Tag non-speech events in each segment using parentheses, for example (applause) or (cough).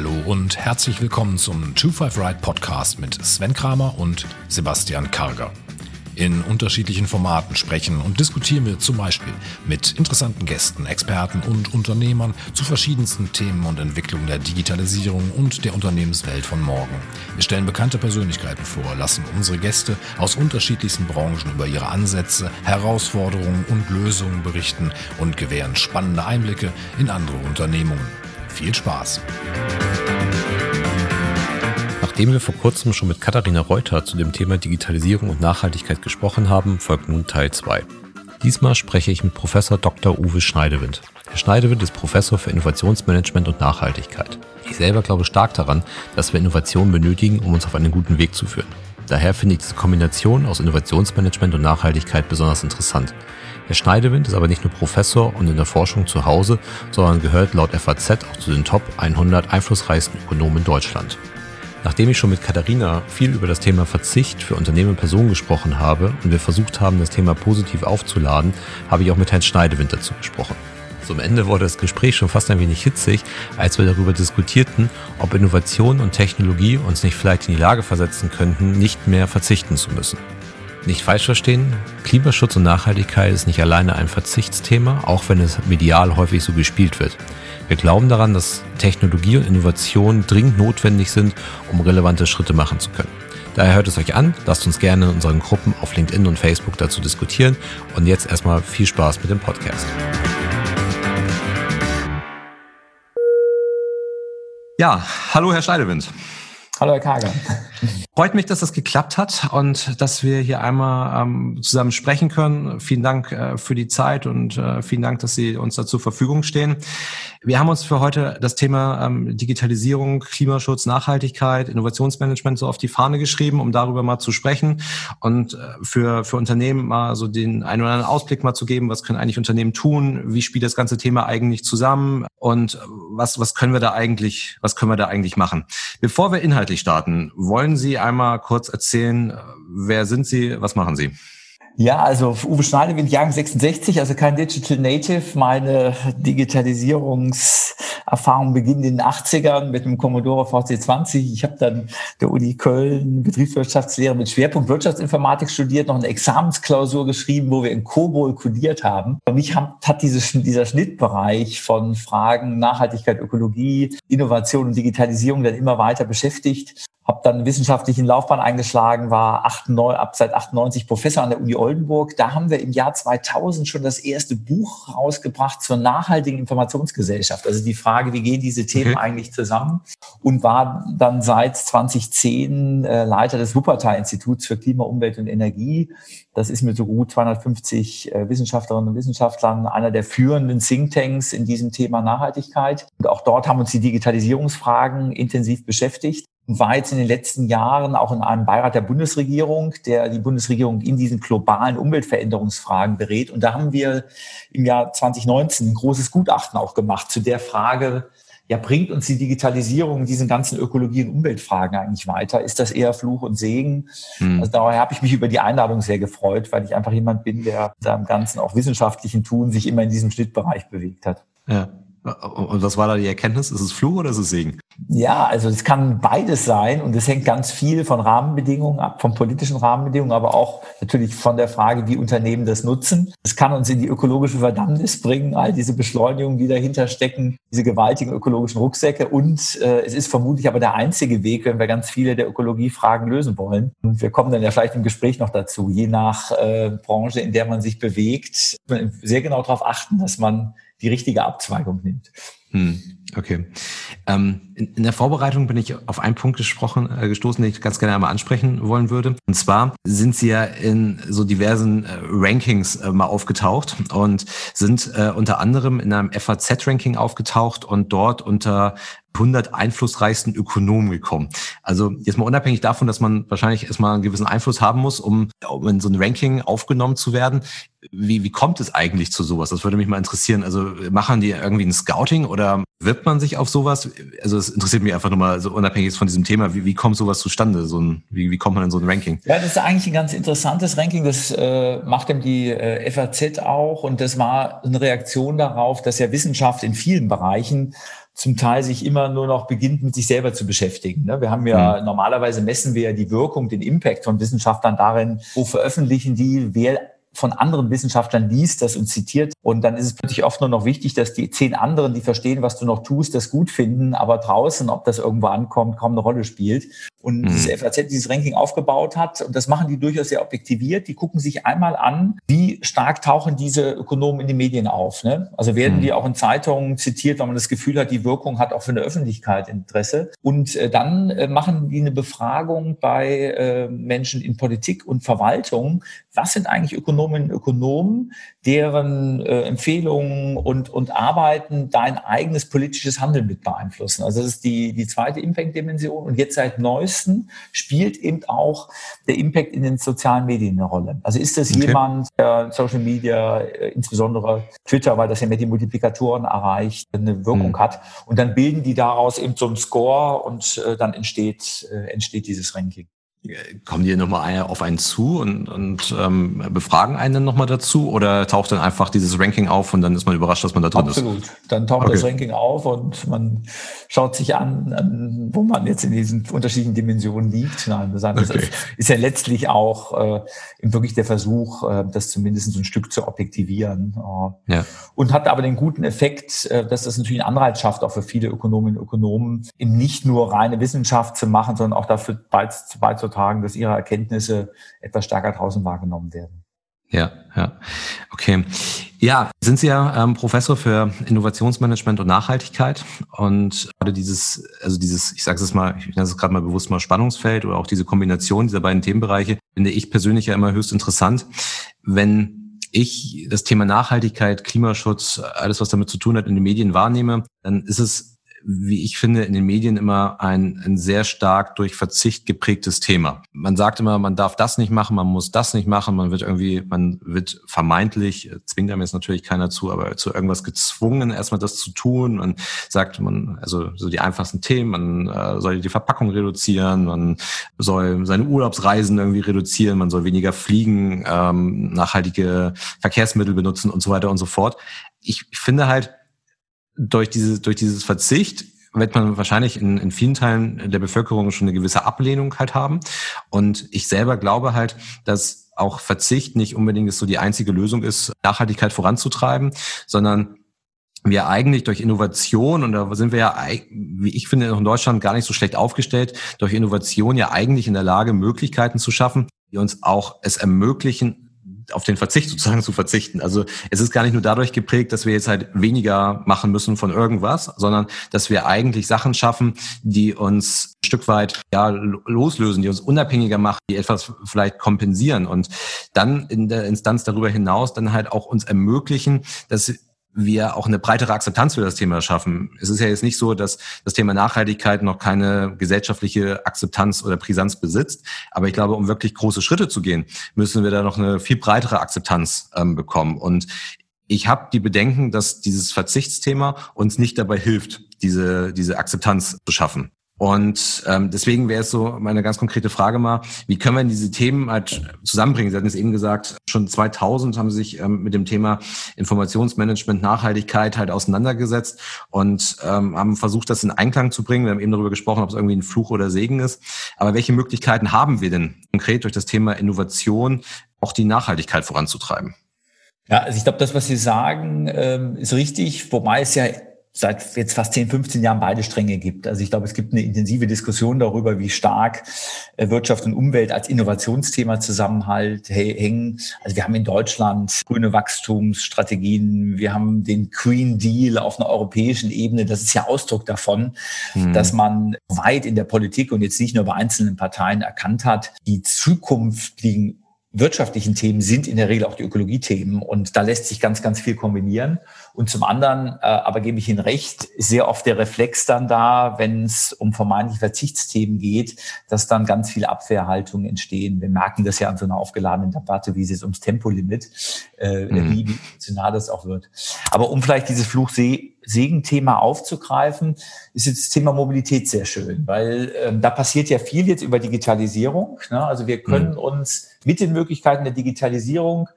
Hallo und herzlich willkommen zum 25 Ride Podcast mit Sven Kramer und Sebastian Karger. In unterschiedlichen Formaten sprechen und diskutieren wir zum Beispiel mit interessanten Gästen, Experten und Unternehmern zu verschiedensten Themen und Entwicklungen der Digitalisierung und der Unternehmenswelt von morgen. Wir stellen bekannte Persönlichkeiten vor, lassen unsere Gäste aus unterschiedlichsten Branchen über ihre Ansätze, Herausforderungen und Lösungen berichten und gewähren spannende Einblicke in andere Unternehmungen. Viel Spaß! Nachdem wir vor kurzem schon mit Katharina Reuter zu dem Thema Digitalisierung und Nachhaltigkeit gesprochen haben, folgt nun Teil 2. Diesmal spreche ich mit Professor Dr. Uwe Schneidewind. Herr Schneidewind ist Professor für Innovationsmanagement und Nachhaltigkeit. Ich selber glaube stark daran, dass wir Innovationen benötigen, um uns auf einen guten Weg zu führen. Daher finde ich diese Kombination aus Innovationsmanagement und Nachhaltigkeit besonders interessant. Herr Schneidewind ist aber nicht nur Professor und in der Forschung zu Hause, sondern gehört laut FAZ auch zu den Top 100 einflussreichsten Ökonomen in Deutschland. Nachdem ich schon mit Katharina viel über das Thema Verzicht für Unternehmen und Personen gesprochen habe und wir versucht haben, das Thema positiv aufzuladen, habe ich auch mit Herrn Schneidewind dazu gesprochen. Zum Ende wurde das Gespräch schon fast ein wenig hitzig, als wir darüber diskutierten, ob Innovation und Technologie uns nicht vielleicht in die Lage versetzen könnten, nicht mehr verzichten zu müssen. Nicht falsch verstehen, Klimaschutz und Nachhaltigkeit ist nicht alleine ein Verzichtsthema, auch wenn es medial häufig so gespielt wird. Wir glauben daran, dass Technologie und Innovation dringend notwendig sind, um relevante Schritte machen zu können. Daher hört es euch an, lasst uns gerne in unseren Gruppen auf LinkedIn und Facebook dazu diskutieren und jetzt erstmal viel Spaß mit dem Podcast. Ja, hallo Herr Scheidewind. Hallo Herr Kager. Freut mich, dass das geklappt hat und dass wir hier einmal ähm, zusammen sprechen können. Vielen Dank äh, für die Zeit und äh, vielen Dank, dass Sie uns da zur Verfügung stehen. Wir haben uns für heute das Thema ähm, Digitalisierung, Klimaschutz, Nachhaltigkeit, Innovationsmanagement so auf die Fahne geschrieben, um darüber mal zu sprechen und äh, für, für Unternehmen mal so den einen oder anderen Ausblick mal zu geben, was können eigentlich Unternehmen tun, wie spielt das ganze Thema eigentlich zusammen und was, was können wir da eigentlich, was können wir da eigentlich machen. Bevor wir inhaltlich starten, wollen Sie einmal kurz erzählen, wer sind Sie, was machen Sie? Ja, also Uwe Schneidewind, Jahrgang 66, also kein Digital Native. Meine Digitalisierungserfahrung beginnt in den 80ern mit dem Commodore VC20. Ich habe dann der Uni Köln Betriebswirtschaftslehre mit Schwerpunkt Wirtschaftsinformatik studiert, noch eine Examensklausur geschrieben, wo wir in COBOL kodiert haben. Für mich hat dieses, dieser Schnittbereich von Fragen Nachhaltigkeit, Ökologie, Innovation und Digitalisierung dann immer weiter beschäftigt habe dann wissenschaftlichen Laufbahn eingeschlagen, war 98, ab seit 98 Professor an der Uni Oldenburg. Da haben wir im Jahr 2000 schon das erste Buch rausgebracht zur nachhaltigen Informationsgesellschaft. Also die Frage, wie gehen diese Themen okay. eigentlich zusammen? Und war dann seit 2010 äh, Leiter des Wuppertal-Instituts für Klima, Umwelt und Energie. Das ist mit so gut 250 äh, Wissenschaftlerinnen und Wissenschaftlern einer der führenden Thinktanks in diesem Thema Nachhaltigkeit. Und auch dort haben uns die Digitalisierungsfragen intensiv beschäftigt war jetzt in den letzten Jahren auch in einem Beirat der Bundesregierung, der die Bundesregierung in diesen globalen Umweltveränderungsfragen berät. Und da haben wir im Jahr 2019 ein großes Gutachten auch gemacht zu der Frage, ja, bringt uns die Digitalisierung diesen ganzen Ökologie- und Umweltfragen eigentlich weiter? Ist das eher Fluch und Segen? Hm. Also daher habe ich mich über die Einladung sehr gefreut, weil ich einfach jemand bin, der seinem ganzen auch wissenschaftlichen Tun sich immer in diesem Schnittbereich bewegt hat. Ja. Und was war da die Erkenntnis? Ist es Fluch oder ist es Segen? Ja, also es kann beides sein und es hängt ganz viel von Rahmenbedingungen ab, von politischen Rahmenbedingungen, aber auch natürlich von der Frage, wie Unternehmen das nutzen. Es kann uns in die ökologische Verdammnis bringen, all diese Beschleunigungen, die dahinter stecken, diese gewaltigen ökologischen Rucksäcke und äh, es ist vermutlich aber der einzige Weg, wenn wir ganz viele der Ökologiefragen lösen wollen. Und wir kommen dann ja vielleicht im Gespräch noch dazu, je nach äh, Branche, in der man sich bewegt, sehr genau darauf achten, dass man die richtige Abzweigung nimmt. Hm, okay. Ähm, in, in, der Vorbereitung bin ich auf einen Punkt gesprochen, äh, gestoßen, den ich ganz gerne einmal ansprechen wollen würde. Und zwar sind Sie ja in so diversen äh, Rankings äh, mal aufgetaucht und sind äh, unter anderem in einem FAZ-Ranking aufgetaucht und dort unter 100 einflussreichsten Ökonomen gekommen. Also jetzt mal unabhängig davon, dass man wahrscheinlich erstmal einen gewissen Einfluss haben muss, um, um in so ein Ranking aufgenommen zu werden. Wie, wie kommt es eigentlich zu sowas? Das würde mich mal interessieren. Also machen die irgendwie ein Scouting oder wirbt man sich auf sowas? Also es interessiert mich einfach nur mal so unabhängig von diesem Thema. Wie, wie kommt sowas zustande? So ein, wie, wie kommt man in so ein Ranking? Ja, das ist eigentlich ein ganz interessantes Ranking. Das äh, macht eben die äh, FAZ auch. Und das war eine Reaktion darauf, dass ja Wissenschaft in vielen Bereichen zum Teil sich immer nur noch beginnt, mit sich selber zu beschäftigen. Ne? Wir haben ja, mhm. normalerweise messen wir ja die Wirkung, den Impact von Wissenschaftlern darin, wo veröffentlichen die, wer von anderen Wissenschaftlern liest das und zitiert. Und dann ist es plötzlich oft nur noch wichtig, dass die zehn anderen, die verstehen, was du noch tust, das gut finden, aber draußen, ob das irgendwo ankommt, kaum eine Rolle spielt. Und mhm. diese FAZ dieses Ranking aufgebaut hat, und das machen die durchaus sehr objektiviert, die gucken sich einmal an, wie stark tauchen diese Ökonomen in den Medien auf. Ne? Also werden mhm. die auch in Zeitungen zitiert, weil man das Gefühl hat, die Wirkung hat auch für eine Öffentlichkeit Interesse. Und äh, dann äh, machen die eine Befragung bei äh, Menschen in Politik und Verwaltung. Was sind eigentlich Ökonominnen und Ökonomen, deren äh, Empfehlungen und, und Arbeiten dein eigenes politisches Handeln mit beeinflussen? Also das ist die, die zweite Impact-Dimension. Und jetzt seit neuesten spielt eben auch der Impact in den sozialen Medien eine Rolle. Also ist das okay. jemand, der Social Media, äh, insbesondere Twitter, weil das ja mehr die Multiplikatoren erreicht, eine Wirkung mhm. hat. Und dann bilden die daraus eben so einen Score und äh, dann entsteht, äh, entsteht dieses Ranking. Kommen die nochmal auf einen zu und, und ähm, befragen einen dann nochmal dazu oder taucht dann einfach dieses Ranking auf und dann ist man überrascht, dass man da drin Absolut. ist? Absolut. Dann taucht okay. das Ranking auf und man schaut sich an, an, wo man jetzt in diesen unterschiedlichen Dimensionen liegt. Nein, das okay. ist, ja letztlich auch äh, wirklich der Versuch, äh, das zumindest ein Stück zu objektivieren. Äh, ja. Und hat aber den guten Effekt, äh, dass das natürlich einen Anreiz schafft, auch für viele Ökonominnen und Ökonomen, eben nicht nur reine Wissenschaft zu machen, sondern auch dafür beizutragen, beizutragen, dass ihre Erkenntnisse etwas stärker draußen wahrgenommen werden. Ja, ja. Okay. Ja, sind Sie ja ähm, Professor für Innovationsmanagement und Nachhaltigkeit und gerade dieses, also dieses, ich sage es mal, ich nenne es gerade mal bewusst mal Spannungsfeld oder auch diese Kombination dieser beiden Themenbereiche finde ich persönlich ja immer höchst interessant. Wenn ich das Thema Nachhaltigkeit, Klimaschutz, alles was damit zu tun hat, in den Medien wahrnehme, dann ist es wie ich finde, in den Medien immer ein, ein sehr stark durch Verzicht geprägtes Thema. Man sagt immer, man darf das nicht machen, man muss das nicht machen, man wird irgendwie, man wird vermeintlich, zwingt einem jetzt natürlich keiner zu, aber zu irgendwas gezwungen, erstmal das zu tun. Man sagt, man, also so die einfachsten Themen, man äh, soll die Verpackung reduzieren, man soll seine Urlaubsreisen irgendwie reduzieren, man soll weniger fliegen, ähm, nachhaltige Verkehrsmittel benutzen und so weiter und so fort. Ich finde halt, durch, diese, durch dieses Verzicht wird man wahrscheinlich in, in vielen Teilen der Bevölkerung schon eine gewisse Ablehnung halt haben. Und ich selber glaube halt, dass auch Verzicht nicht unbedingt so die einzige Lösung ist, Nachhaltigkeit voranzutreiben, sondern wir eigentlich durch Innovation, und da sind wir ja, wie ich finde, in Deutschland gar nicht so schlecht aufgestellt, durch Innovation ja eigentlich in der Lage, Möglichkeiten zu schaffen, die uns auch es ermöglichen, auf den Verzicht sozusagen zu verzichten. Also es ist gar nicht nur dadurch geprägt, dass wir jetzt halt weniger machen müssen von irgendwas, sondern dass wir eigentlich Sachen schaffen, die uns ein Stück weit ja loslösen, die uns unabhängiger machen, die etwas vielleicht kompensieren und dann in der Instanz darüber hinaus dann halt auch uns ermöglichen, dass wir auch eine breitere Akzeptanz für das Thema schaffen. Es ist ja jetzt nicht so, dass das Thema Nachhaltigkeit noch keine gesellschaftliche Akzeptanz oder Brisanz besitzt. Aber ich glaube, um wirklich große Schritte zu gehen, müssen wir da noch eine viel breitere Akzeptanz ähm, bekommen. Und ich habe die Bedenken, dass dieses Verzichtsthema uns nicht dabei hilft, diese, diese Akzeptanz zu schaffen. Und ähm, deswegen wäre es so meine ganz konkrete Frage mal, wie können wir diese Themen halt zusammenbringen? Sie hatten es eben gesagt, schon 2000 haben Sie sich ähm, mit dem Thema Informationsmanagement, Nachhaltigkeit halt auseinandergesetzt und ähm, haben versucht, das in Einklang zu bringen. Wir haben eben darüber gesprochen, ob es irgendwie ein Fluch oder Segen ist. Aber welche Möglichkeiten haben wir denn konkret durch das Thema Innovation auch die Nachhaltigkeit voranzutreiben? Ja, also ich glaube, das, was Sie sagen, ähm, ist richtig, wobei es ja seit jetzt fast 10, 15 Jahren beide Stränge gibt. Also ich glaube, es gibt eine intensive Diskussion darüber, wie stark äh, Wirtschaft und Umwelt als Innovationsthema zusammenhalt hängen. Also wir haben in Deutschland grüne Wachstumsstrategien, wir haben den Green Deal auf einer europäischen Ebene. Das ist ja Ausdruck davon, mhm. dass man weit in der Politik und jetzt nicht nur bei einzelnen Parteien erkannt hat, die zukünftigen wirtschaftlichen Themen sind in der Regel auch die Ökologiethemen und da lässt sich ganz, ganz viel kombinieren. Und zum anderen, äh, aber gebe ich Ihnen recht, sehr oft der Reflex dann da, wenn es um vermeintliche Verzichtsthemen geht, dass dann ganz viele Abwehrhaltungen entstehen. Wir merken das ja an so einer aufgeladenen Debatte, wie es jetzt ums Tempolimit, äh, mhm. wie emotional das auch wird. Aber um vielleicht dieses Fluch-Segen-Thema aufzugreifen, ist jetzt das Thema Mobilität sehr schön, weil ähm, da passiert ja viel jetzt über Digitalisierung. Ne? Also wir können mhm. uns mit den Möglichkeiten der Digitalisierung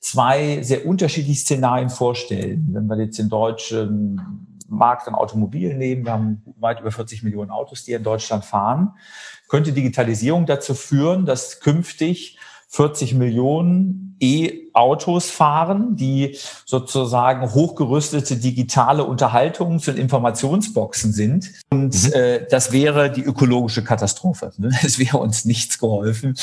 zwei sehr unterschiedliche Szenarien vorstellen. Wenn wir jetzt den deutschen Markt an Automobilen nehmen, wir haben weit über 40 Millionen Autos, die in Deutschland fahren, könnte Digitalisierung dazu führen, dass künftig 40 Millionen E-Autos fahren, die sozusagen hochgerüstete digitale Unterhaltungs- und Informationsboxen sind. Und mhm. äh, das wäre die ökologische Katastrophe. Ne? (laughs) Es wäre uns nichts geholfen.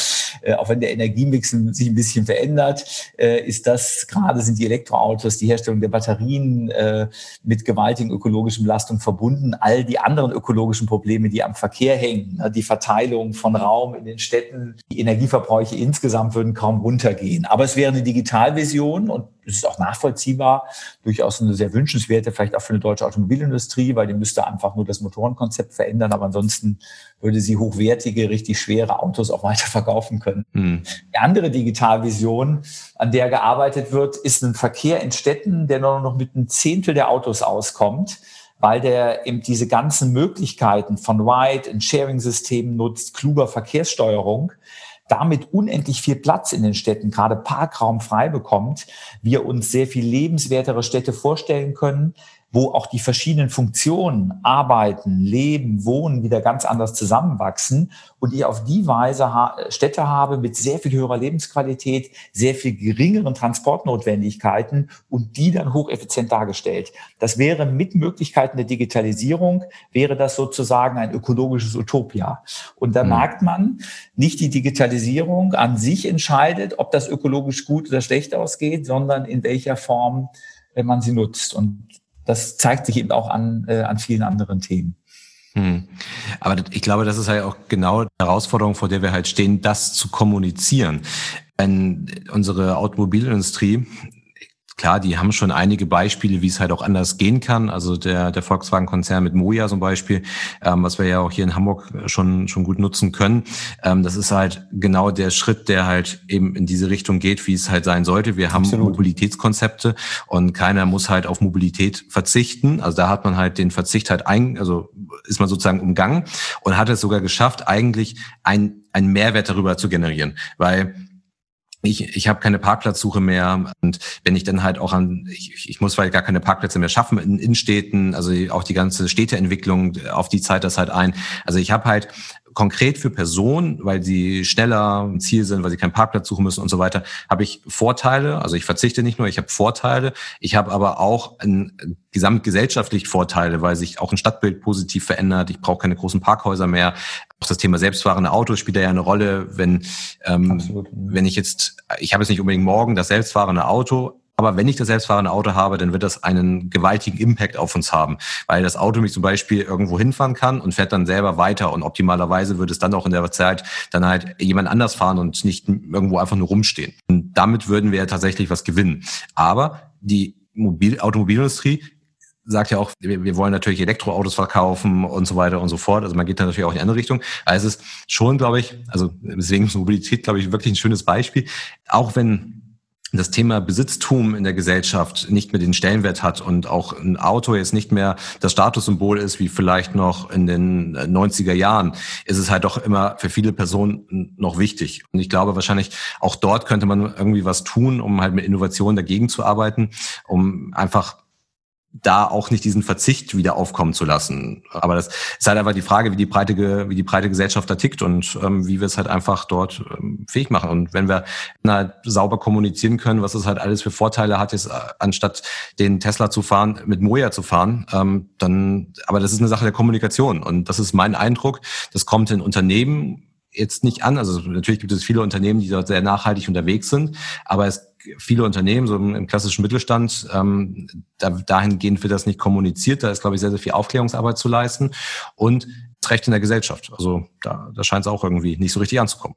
Äh, auch wenn der Energiemix sich ein bisschen verändert, äh, ist das gerade sind die Elektroautos, die Herstellung der Batterien äh, mit gewaltigen ökologischen Belastungen verbunden. All die anderen ökologischen Probleme, die am Verkehr hängen, ne? die Verteilung von Raum in den Städten, die Energieverbräuche insgesamt würden kaum runtergehen. Aber es wäre eine Digitalvision und es ist auch nachvollziehbar, durchaus eine sehr wünschenswerte, vielleicht auch für eine deutsche Automobilindustrie, weil die müsste einfach nur das Motorenkonzept verändern, aber ansonsten würde sie hochwertige, richtig schwere Autos auch (laughs) weiter verkaufen können. Mhm. Die andere Digitalvision, an der gearbeitet wird, ist ein Verkehr in Städten, der nur noch mit einem Zehntel der Autos auskommt weil der eben diese ganzen Möglichkeiten von Ride- und Sharing-Systemen nutzt, kluger Verkehrssteuerung, damit unendlich viel Platz in den Städten, gerade Parkraum frei bekommt, wir uns sehr viel lebenswertere Städte vorstellen können, wo auch die verschiedenen Funktionen, Arbeiten, Leben, Wohnen wieder ganz anders zusammenwachsen und ich auf die Weise Städte habe mit sehr viel höherer Lebensqualität, sehr viel geringeren Transportnotwendigkeiten und die dann hocheffizient dargestellt. Das wäre mit Möglichkeiten der Digitalisierung, wäre das sozusagen ein ökologisches Utopia. Und da mhm. merkt man, nicht die Digitalisierung an sich entscheidet, ob das ökologisch gut oder schlecht ausgeht, sondern in welcher Form wenn man sie nutzt. Und das zeigt sich eben auch an, äh, an vielen anderen Themen. Hm. Aber ich glaube, das ist halt auch genau die Herausforderung, vor der wir halt stehen, das zu kommunizieren. Wenn unsere Automobilindustrie klar, die haben schon einige Beispiele, wie es halt auch anders gehen kann. Also der, der Volkswagen-Konzern mit Moja zum Beispiel, ähm, was wir ja auch hier in Hamburg schon, schon gut nutzen können. Ähm, das ist halt genau der Schritt, der halt eben in diese Richtung geht, wie es halt sein sollte. Wir haben Absolut. Mobilitätskonzepte und keiner muss halt auf Mobilität verzichten. Also da hat man halt den Verzicht halt ein, also ist man sozusagen umgangen und hat es sogar geschafft, eigentlich ein, einen Mehrwert darüber zu generieren. Weil ich, ich habe keine Parkplatzsuche mehr und wenn ich dann halt auch an, ich, ich muss vielleicht gar keine Parkplätze mehr schaffen in Innenstädten, also auch die ganze Städteentwicklung auf die Zeit das halt ein. Also ich habe halt konkret für Personen, weil sie schneller im Ziel sind, weil sie keinen Parkplatz suchen müssen und so weiter, habe ich Vorteile. Also ich verzichte nicht nur, ich habe Vorteile. Ich habe aber auch ein, gesamtgesellschaftlich Vorteile, weil sich auch ein Stadtbild positiv verändert. Ich brauche keine großen Parkhäuser mehr. Auch das Thema selbstfahrende Autos spielt da ja eine Rolle. Wenn, ähm, wenn ich jetzt, ich habe jetzt nicht unbedingt morgen das selbstfahrende Auto, aber wenn ich das selbstfahrende Auto habe, dann wird das einen gewaltigen Impact auf uns haben, weil das Auto mich zum Beispiel irgendwo hinfahren kann und fährt dann selber weiter und optimalerweise würde es dann auch in der Zeit dann halt jemand anders fahren und nicht irgendwo einfach nur rumstehen. Und damit würden wir tatsächlich was gewinnen. Aber die Mobil Automobilindustrie sagt ja auch, wir, wollen natürlich Elektroautos verkaufen und so weiter und so fort. Also man geht da natürlich auch in die andere Richtung. Also es ist schon, glaube ich, also deswegen ist Mobilität, glaube ich, wirklich ein schönes Beispiel. Auch wenn das Thema Besitztum in der Gesellschaft nicht mehr den Stellenwert hat und auch ein Auto jetzt nicht mehr das Statussymbol ist, wie vielleicht noch in den 90er Jahren, ist es halt doch immer für viele Personen noch wichtig. Und ich glaube wahrscheinlich auch dort könnte man irgendwie was tun, um halt mit Innovation dagegen zu arbeiten, um einfach da auch nicht diesen Verzicht wieder aufkommen zu lassen. Aber das ist halt einfach die Frage, wie die breite, wie die breite Gesellschaft da tickt und ähm, wie wir es halt einfach dort ähm, fähig machen. Und wenn wir na, sauber kommunizieren können, was es halt alles für Vorteile hat, ist, äh, anstatt den Tesla zu fahren, mit Moja zu fahren, ähm, dann, aber das ist eine Sache der Kommunikation. Und das ist mein Eindruck. Das kommt in Unternehmen jetzt nicht an. Also natürlich gibt es viele Unternehmen, die dort sehr nachhaltig unterwegs sind, aber es viele Unternehmen, so im, klassischen Mittelstand, ähm, da, dahingehend wird das nicht kommuniziert. Da ist, glaube ich, sehr, sehr viel Aufklärungsarbeit zu leisten und Recht in der Gesellschaft. Also da, da scheint es auch irgendwie nicht so richtig anzukommen.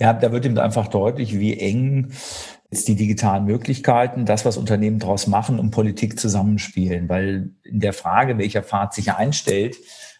Ja, da wird ihm einfach deutlich, wie eng jetzt die digitalen Möglichkeiten, das, was Unternehmen daraus machen und Politik zusammenspielen. Weil in der Frage, welcher Pfad sich einstellt,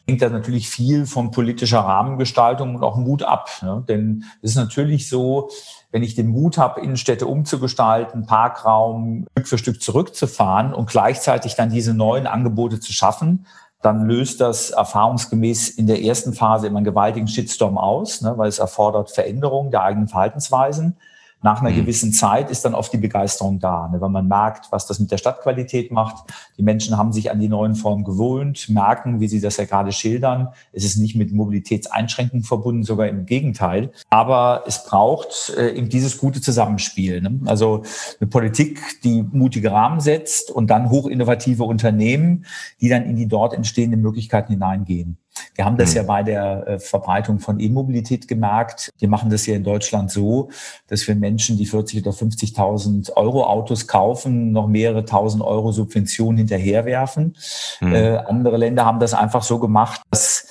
hängt da natürlich viel von politischer Rahmengestaltung und auch Mut ab. Ne? Denn es ist natürlich so, wenn ich den Mut habe, Innenstädte umzugestalten, Parkraum Stück für Stück zurückzufahren und gleichzeitig dann diese neuen Angebote zu schaffen, dann löst das erfahrungsgemäß in der ersten Phase immer einen gewaltigen Shitstorm aus, ne, weil es erfordert Veränderung der eigenen Verhaltensweisen. Nach einer mhm. gewissen Zeit ist dann oft die Begeisterung da, ne, weil man merkt, was das mit der Stadtqualität macht. Die Menschen haben sich an die neuen Formen gewohnt, merken, wie Sie das ja gerade schildern. Es ist nicht mit Mobilitätseinschränkungen verbunden, sogar im Gegenteil. Aber es braucht äh, eben dieses gute Zusammenspiel. Ne? Also eine Politik, die mutige Rahmen setzt und dann hochinnovative Unternehmen, die dann in die dort entstehenden Möglichkeiten hineingehen. Wir haben das mhm. ja bei der äh, Verbreitung von E-Mobilität gemerkt. Wir machen das hier in Deutschland so, dass wir Menschen, die 40 oder 50.000 Euro Autos kaufen, noch mehrere tausend Euro Subventionen hinterherwerfen. Mhm. Äh, andere Länder haben das einfach so gemacht, dass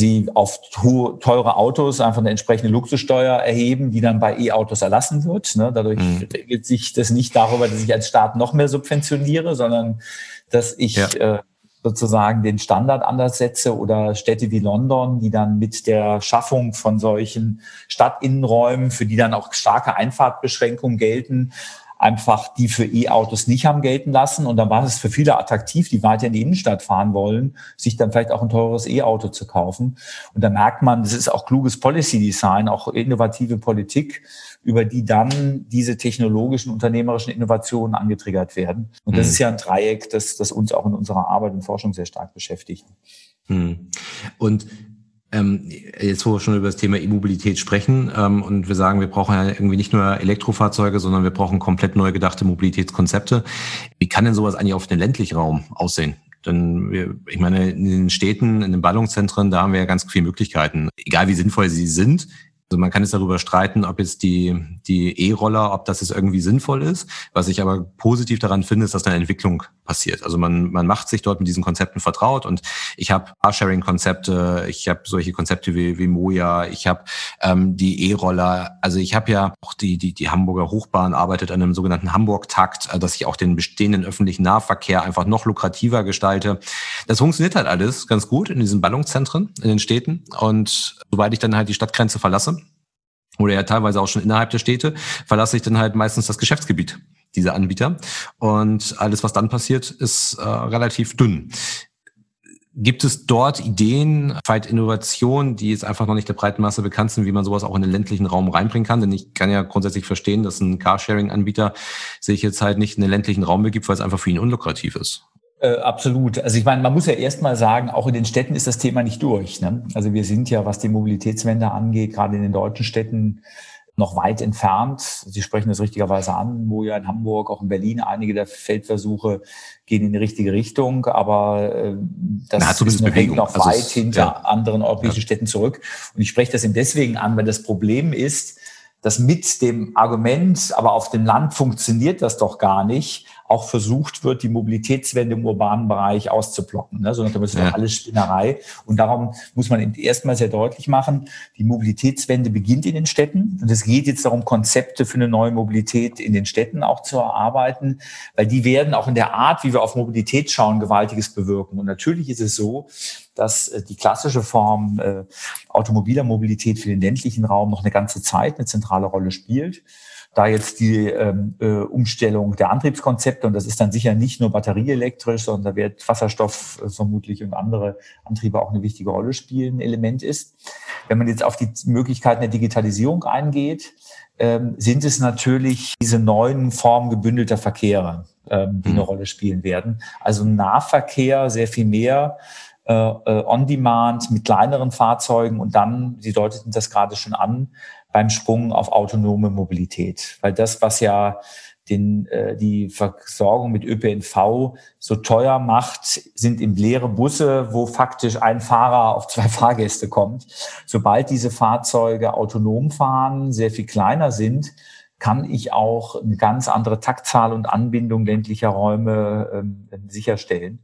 sie auf teure Autos einfach eine entsprechende Luxussteuer erheben, die dann bei E-Autos erlassen wird. Ne? Dadurch mhm. regelt sich das nicht darüber, dass ich als Staat noch mehr subventioniere, sondern dass ich ja. äh, sozusagen den Standard anders setze oder Städte wie London, die dann mit der Schaffung von solchen Stadtinnenräumen, für die dann auch starke Einfahrtbeschränkungen gelten, einfach die für E-Autos nicht haben gelten lassen. Und dann war es für viele attraktiv, die weiter in die Innenstadt fahren wollen, sich dann vielleicht auch ein teures E-Auto zu kaufen. Und da merkt man, das ist auch kluges Policy Design, auch innovative Politik, über die dann diese technologischen, unternehmerischen Innovationen angetriggert werden. Und das mhm. ist ja ein Dreieck, das, das uns auch in unserer Arbeit und Forschung sehr stark beschäftigt. Mhm. Und ähm, jetzt wo wir schon über das Thema E-Mobilität sprechen ähm, und wir sagen, wir brauchen ja irgendwie nicht nur Elektrofahrzeuge, sondern wir brauchen komplett neu gedachte Mobilitätskonzepte. Wie kann denn sowas eigentlich auf den ländlichen Raum aussehen? Denn wir, ich meine, in den Städten, in den Ballungszentren, da haben wir ja ganz viele Möglichkeiten. Egal wie sinnvoll sie sind, also man kann jetzt darüber streiten, ob jetzt die, die E-Roller, ob das jetzt irgendwie sinnvoll ist. Was ich aber positiv daran finde, ist, dass eine Entwicklung passiert. Also man, man macht sich dort mit diesen Konzepten vertraut und ich habe Carsharing-Konzepte, ich habe solche Konzepte wie, wie Moja, ich habe ähm, die E-Roller, also ich habe ja auch die, die, die Hamburger Hochbahn arbeitet an einem sogenannten Hamburg-Takt, äh, dass ich auch den bestehenden öffentlichen Nahverkehr einfach noch lukrativer gestalte. Das funktioniert halt alles ganz gut in diesen Ballungszentren, in den Städten und sobald ich dann halt die Stadtgrenze verlasse, oder ja teilweise auch schon innerhalb der Städte, verlasse ich dann halt meistens das Geschäftsgebiet dieser Anbieter. Und alles, was dann passiert, ist äh, relativ dünn. Gibt es dort Ideen, vielleicht Innovationen, die jetzt einfach noch nicht der breiten Masse bekannt sind, wie man sowas auch in den ländlichen Raum reinbringen kann? Denn ich kann ja grundsätzlich verstehen, dass ein Carsharing-Anbieter sich jetzt halt nicht in den ländlichen Raum begibt, weil es einfach für ihn unlukrativ ist. Äh, absolut. Also ich meine, man muss ja erstmal sagen, auch in den Städten ist das Thema nicht durch. Ne? Also wir sind ja, was die Mobilitätswende angeht, gerade in den deutschen Städten noch weit entfernt. Sie sprechen das richtigerweise an, wo ja in Hamburg, auch in Berlin, einige der Feldversuche gehen in die richtige Richtung, aber äh, das Na, ist noch, Bewegung. noch also weit es, hinter ja. anderen europäischen ja. Städten zurück. Und ich spreche das eben deswegen an, weil das Problem ist, dass mit dem Argument, aber auf dem Land funktioniert das doch gar nicht, auch versucht wird, die Mobilitätswende im urbanen Bereich auszuplocken. Ne? Sondern das ist ja. doch alles Spinnerei. Und darum muss man erstmal sehr deutlich machen, die Mobilitätswende beginnt in den Städten. Und es geht jetzt darum, Konzepte für eine neue Mobilität in den Städten auch zu erarbeiten, weil die werden auch in der Art, wie wir auf Mobilität schauen, gewaltiges bewirken. Und natürlich ist es so, dass äh, die klassische Form äh, automobiler Mobilität für den ländlichen Raum noch eine ganze Zeit eine zentrale Rolle spielt da jetzt die ähm, äh, Umstellung der Antriebskonzepte, und das ist dann sicher nicht nur batterieelektrisch, sondern da wird Wasserstoff äh, vermutlich und andere Antriebe auch eine wichtige Rolle spielen, Element ist. Wenn man jetzt auf die Möglichkeiten der Digitalisierung eingeht, ähm, sind es natürlich diese neuen Formen gebündelter Verkehre, ähm, die mhm. eine Rolle spielen werden. Also Nahverkehr sehr viel mehr äh, äh, on-demand mit kleineren Fahrzeugen und dann, Sie deuteten das gerade schon an, beim Sprung auf autonome Mobilität. Weil das, was ja den, äh, die Versorgung mit ÖPNV so teuer macht, sind eben leere Busse, wo faktisch ein Fahrer auf zwei (laughs) Fahrgäste kommt. Sobald diese Fahrzeuge autonom fahren, sehr viel kleiner sind, kann ich auch eine ganz andere Taktzahl und Anbindung ländlicher Räume ähm, sicherstellen.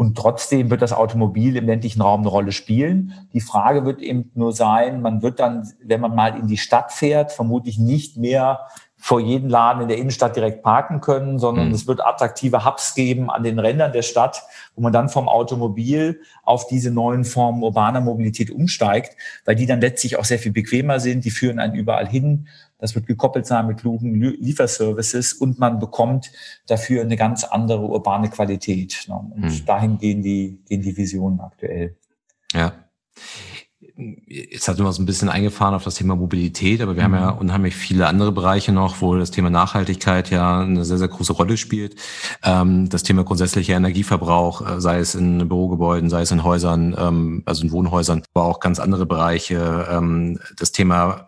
Und trotzdem wird das Automobil im ländlichen Raum eine Rolle spielen. Die Frage wird eben nur sein, man wird dann, wenn man mal in die Stadt fährt, vermutlich nicht mehr vor jedem Laden in der Innenstadt direkt parken können, sondern mhm. es wird attraktive Hubs geben an den Rändern der Stadt, wo man dann vom Automobil auf diese neuen Formen urbaner Mobilität umsteigt, weil die dann letztlich auch sehr viel bequemer sind, die führen einen überall hin. Das wird gekoppelt sein mit klugen Lieferservices und man bekommt dafür eine ganz andere urbane Qualität. Ne? Und hm. dahin gehen die, gehen die Visionen aktuell. Ja. jetzt hat wir so ein bisschen eingefahren auf das Thema Mobilität, aber wir mhm. haben ja mhm. unheimlich viele andere Bereiche noch, wo das Thema Nachhaltigkeit ja eine sehr, sehr große Rolle spielt. Ähm, das Thema grundsätzlicher Energieverbrauch, äh, sei es in Bürogebäuden, sei es in Häusern, ähm, also in Wohnhäusern, aber auch ganz andere Bereiche. Ähm, das Thema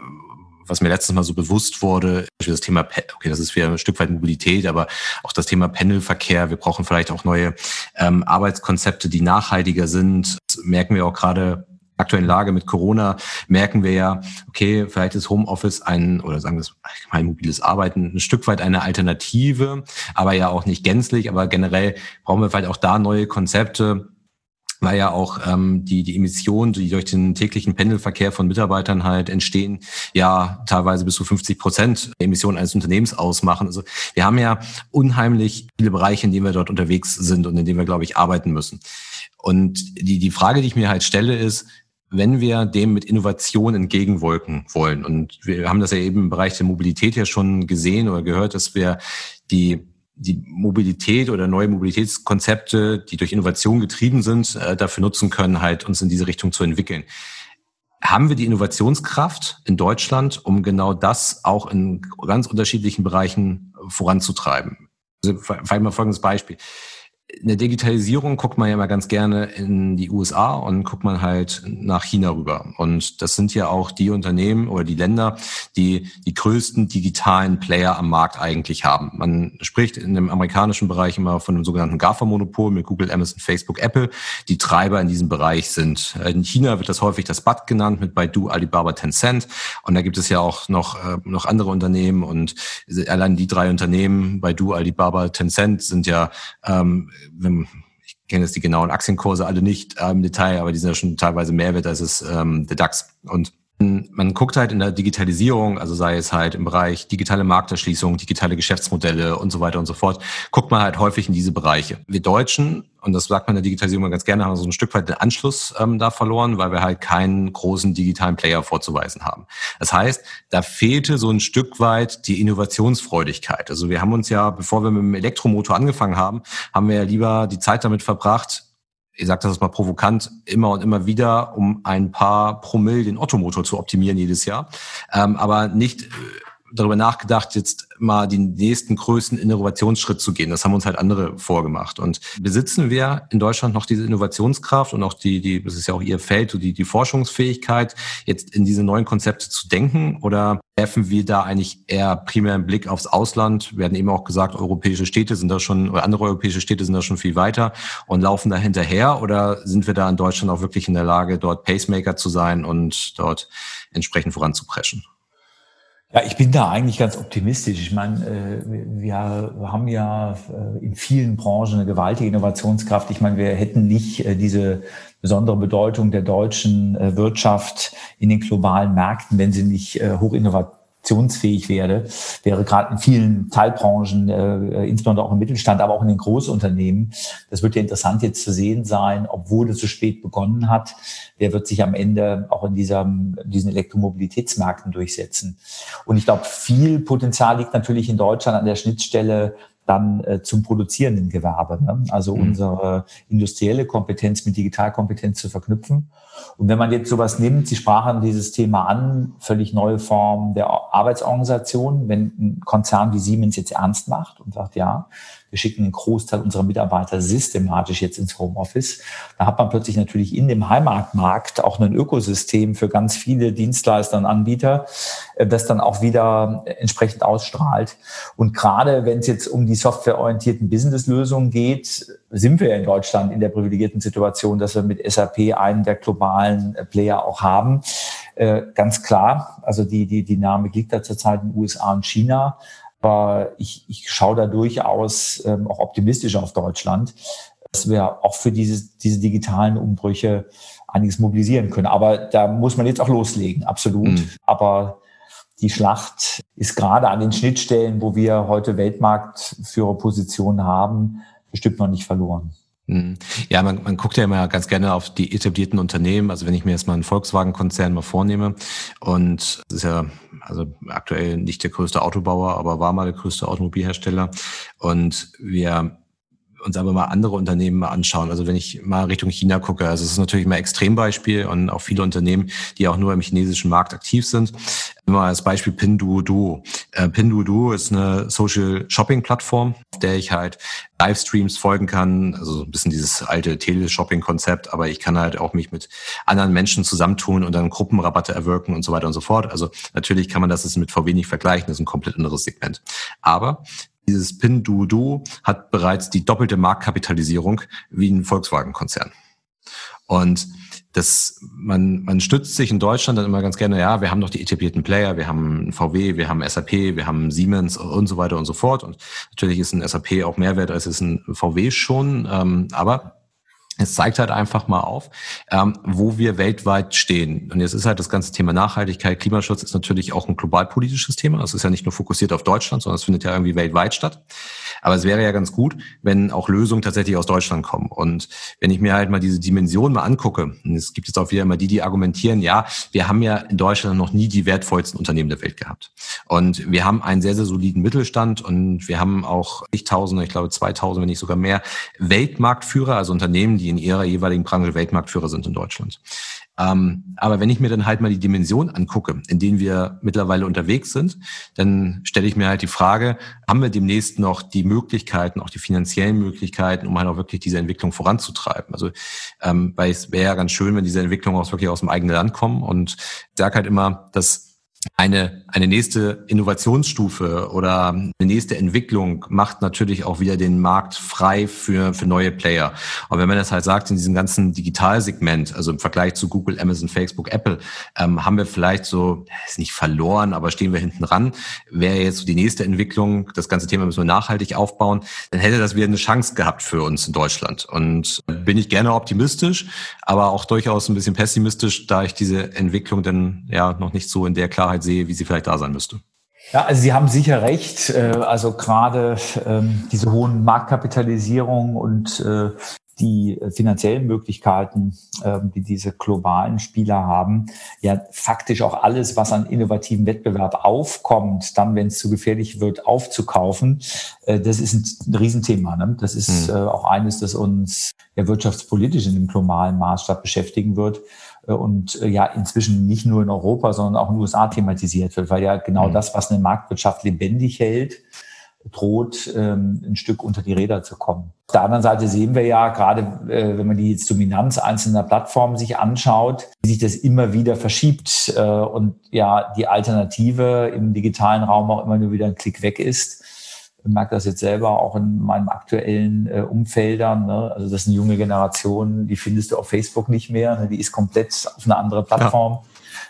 was mir letztes Mal so bewusst wurde, das Thema, okay, das ist wieder ein Stück weit Mobilität, aber auch das Thema Pendelverkehr. Wir brauchen vielleicht auch neue ähm, Arbeitskonzepte, die nachhaltiger sind. Das merken wir auch gerade aktuellen Lage mit Corona merken wir ja, okay, vielleicht ist Homeoffice ein, oder sagen wir es mobiles Arbeiten ein Stück weit eine Alternative, aber ja auch nicht gänzlich, aber generell brauchen wir vielleicht auch da neue Konzepte, weil ja auch ähm, die, die Emissionen, die durch den täglichen Pendelverkehr von Mitarbeitern halt entstehen, ja teilweise bis zu 50 Prozent der Emissionen eines Unternehmens ausmachen. Also wir haben ja unheimlich viele Bereiche, in denen wir dort unterwegs sind und in denen wir, glaube ich, arbeiten müssen. Und die, die Frage, die ich mir halt stelle, ist, wenn wir dem mit Innovation entgegenwolken wollen, und wir haben das ja eben im Bereich der Mobilität ja schon gesehen oder gehört, dass wir die die Mobilität oder neue Mobilitätskonzepte, die durch Innovation getrieben sind, äh, dafür nutzen können, halt uns in diese Richtung zu entwickeln. Haben wir die Innovationskraft in Deutschland, um genau das auch in ganz unterschiedlichen Bereichen voranzutreiben? Also, vielleicht mal folgendes Beispiel in der Digitalisierung guckt man ja mal ganz gerne in die USA und guckt man halt nach China rüber. Und das sind ja auch die Unternehmen oder die Länder, die die größten digitalen Player am Markt eigentlich haben. Man spricht in dem amerikanischen Bereich immer von dem sogenannten GAFA-Monopol mit Google, Amazon, Facebook, Apple, die Treiber in diesem Bereich sind. In China wird das häufig das BAT genannt mit Baidu, Alibaba, Tencent. Und da gibt es ja auch noch, äh, noch andere Unternehmen und allein die drei Unternehmen, Baidu, Alibaba, Tencent, sind ja ähm, wenn, ich kenne jetzt die genauen Aktienkurse alle nicht äh, im Detail, aber die sind ja schon teilweise mehr wert als es ähm, der DAX. Und man guckt halt in der Digitalisierung, also sei es halt im Bereich digitale Markterschließung, digitale Geschäftsmodelle und so weiter und so fort, guckt man halt häufig in diese Bereiche. Wir Deutschen, und das sagt man in der Digitalisierung ganz gerne, haben so ein Stück weit den Anschluss ähm, da verloren, weil wir halt keinen großen digitalen Player vorzuweisen haben. Das heißt, da fehlte so ein Stück weit die Innovationsfreudigkeit. Also wir haben uns ja, bevor wir mit dem Elektromotor angefangen haben, haben wir ja lieber die Zeit damit verbracht, ich sage das mal provokant, immer und immer wieder, um ein paar Promille den Ottomotor zu optimieren jedes Jahr, ähm, aber nicht äh, darüber nachgedacht, jetzt mal den nächsten größten Innovationsschritt zu gehen. Das haben uns halt andere vorgemacht. Und besitzen wir in Deutschland noch diese Innovationskraft und auch die, die, das ist ja auch ihr Feld, die, die Forschungsfähigkeit, jetzt in diese neuen Konzepte zu denken? Oder werfen wir da eigentlich eher primär einen Blick aufs Ausland? Hatten eben auch gesagt, europäische Städte sind da schon, oder andere europäische Städte sind da schon viel weiter und laufen da hinterher? Oder sind wir da in Deutschland auch wirklich in der Lage, dort Pacemaker zu sein und dort entsprechend voranzupreschen? Ja, ich bin da eigentlich ganz optimistisch. Ich meine, äh, wir haben ja äh, in vielen Branchen eine gewaltige Innovationskraft. Ich meine, wir hätten nicht äh, diese besondere Bedeutung der deutschen Wirtschaft in den globalen Märkten, wenn sie nicht hochinnovativ zukunftsfähig werde, wäre gerade in vielen Teilbranchen, äh, insbesondere auch im Mittelstand, aber auch in den Großunternehmen. Das wird ja interessant jetzt zu sehen sein, obwohl es so spät begonnen hat, wer wird sich am Ende auch in dieser, diesen Elektromobilitätsmärkten durchsetzen. Und ich glaube, viel Potenzial liegt natürlich in Deutschland an der Schnittstelle dann äh, zum produzierenden Gewerbe. Ne? Also mhm. unsere industrielle Kompetenz mit Digitalkompetenz zu verknüpfen. Und wenn man jetzt sowas nimmt, Sie sprachen dieses Thema an, völlig neue Form der Arbeitsorganisation, wenn ein Konzern wie Siemens jetzt ernst macht und sagt, ja, wir schicken einen Großteil unserer Mitarbeiter systematisch jetzt ins Homeoffice. Da hat man plötzlich natürlich in dem Heimatmarkt auch ein Ökosystem für ganz viele Dienstleister und Anbieter, äh, das dann auch wieder entsprechend ausstrahlt. Und gerade wenn es jetzt um die softwareorientierten Businesslösungen geht, sind wir in Deutschland in der privilegierten Situation, dass wir mit SAP einen der globalen äh, Player auch haben. Äh, ganz klar, also die, die Dynamik liegt da zurzeit in den USA und China. Aber ich, ich schaue da durchaus ähm, auch optimistisch auf Deutschland, dass wir auch für diese, diese digitalen Umbrüche einiges mobilisieren können. Aber da muss man jetzt auch loslegen, absolut. Mhm. Aber die Schlacht ist gerade an den Schnittstellen, wo wir heute Weltmarktführerpositionen haben, bestimmt noch nicht verloren. Hm. Ja, man, man guckt ja immer ganz gerne auf die etablierten Unternehmen. Also wenn ich mir jetzt mal einen Volkswagen-Konzern mal vornehme und das ist ja also aktuell nicht der größte Autobauer, aber war mal der größte Automobilhersteller. Und wir uns aber mal andere Unternehmen mal anschauen, also wenn ich mal Richtung China gucke, also es ist natürlich mal Extrembeispiel und auch viele Unternehmen, die auch nur im chinesischen Markt aktiv sind. Immer als Beispiel Pinduoduo. Äh, Pinduoduo ist eine Social Shopping Plattform, auf der ich halt Livestreams folgen kann, also so ein bisschen dieses alte Teleshopping-Konzept, aber ich kann halt auch mich mit anderen Menschen zusammentun und dann Gruppenrabatte erwirken und so weiter und so fort. Also natürlich kann man das jetzt mit VW nicht vergleichen, das ist ein komplett anderes Segment. Aber dieses Pinduoduo hat bereits die doppelte Marktkapitalisierung wie ein Volkswagen-Konzern. Und das, man, man stützt sich in Deutschland dann immer ganz gerne, ja, wir haben doch die etablierten Player, wir haben VW, wir haben SAP, wir haben Siemens und so weiter und so fort. Und natürlich ist ein SAP auch mehr wert als es ein VW schon. Ähm, aber es zeigt halt einfach mal auf, ähm, wo wir weltweit stehen. Und jetzt ist halt das ganze Thema Nachhaltigkeit, Klimaschutz ist natürlich auch ein globalpolitisches Thema. Es ist ja nicht nur fokussiert auf Deutschland, sondern es findet ja irgendwie weltweit statt. Aber es wäre ja ganz gut, wenn auch Lösungen tatsächlich aus Deutschland kommen. Und wenn ich mir halt mal diese Dimension mal angucke, und es gibt jetzt auch wieder immer die, die argumentieren, ja, wir haben ja in Deutschland noch nie die wertvollsten Unternehmen der Welt gehabt. Und wir haben einen sehr, sehr soliden Mittelstand und wir haben auch ich Tausende, ich glaube 2000, wenn nicht sogar mehr, Weltmarktführer, also Unternehmen, die in ihrer jeweiligen Branche Weltmarktführer sind in Deutschland. Ähm, aber wenn ich mir dann halt mal die Dimension angucke, in denen wir mittlerweile unterwegs sind, dann stelle ich mir halt die Frage, haben wir demnächst noch die Möglichkeiten, auch die finanziellen Möglichkeiten, um halt auch wirklich diese Entwicklung voranzutreiben? Also, ähm, weil es wäre ja ganz schön, wenn diese Entwicklungen auch wirklich aus dem eigenen Land kommen und sage halt immer, dass eine, eine nächste Innovationsstufe oder eine nächste Entwicklung macht natürlich auch wieder den Markt frei für, für neue Player. Und wenn man das halt sagt, in diesem ganzen Digitalsegment, also im Vergleich zu Google, Amazon, Facebook, Apple, ähm, haben wir vielleicht so, ist nicht verloren, aber stehen wir hinten ran. Wäre jetzt die nächste Entwicklung, das ganze Thema müssen wir nachhaltig aufbauen, dann hätte das wieder eine Chance gehabt für uns in Deutschland. Und bin ich gerne optimistisch, aber auch durchaus ein bisschen pessimistisch, da ich diese Entwicklung dann ja noch nicht so in der Klarheit sehe, wie sie vielleicht da sein müsste. Ja, also Sie haben sicher recht. Äh, also gerade ähm, diese hohen Marktkapitalisierung und äh, die finanziellen Möglichkeiten, ähm, die diese globalen Spieler haben, ja faktisch auch alles, was an innovativen Wettbewerb aufkommt, dann, wenn es zu gefährlich wird, aufzukaufen, äh, das ist ein Riesenthema. Ne? Das ist hm. auch eines, das uns ja wirtschaftspolitisch in dem globalen Maßstab beschäftigen wird. Äh, und äh, ja inzwischen nicht nur in Europa, sondern auch in den USA thematisiert wird, weil ja genau mhm. das, was eine Marktwirtschaft lebendig hält, droht, ähm, ein Stück unter die Räder zu kommen. Auf der anderen Seite sehen wir ja, gerade äh, wenn man die jetzt Dominanz einzelner Plattformen sich anschaut, wie sich das immer wieder verschiebt äh, und ja die Alternative im digitalen Raum auch immer nur wieder ein Klick weg ist merke das jetzt selber auch in meinem aktuellen äh, Umfeldern. Ne? Also das ist eine junge Generation, die findest du auf Facebook nicht mehr. Ne? Die ist komplett auf eine andere Plattform.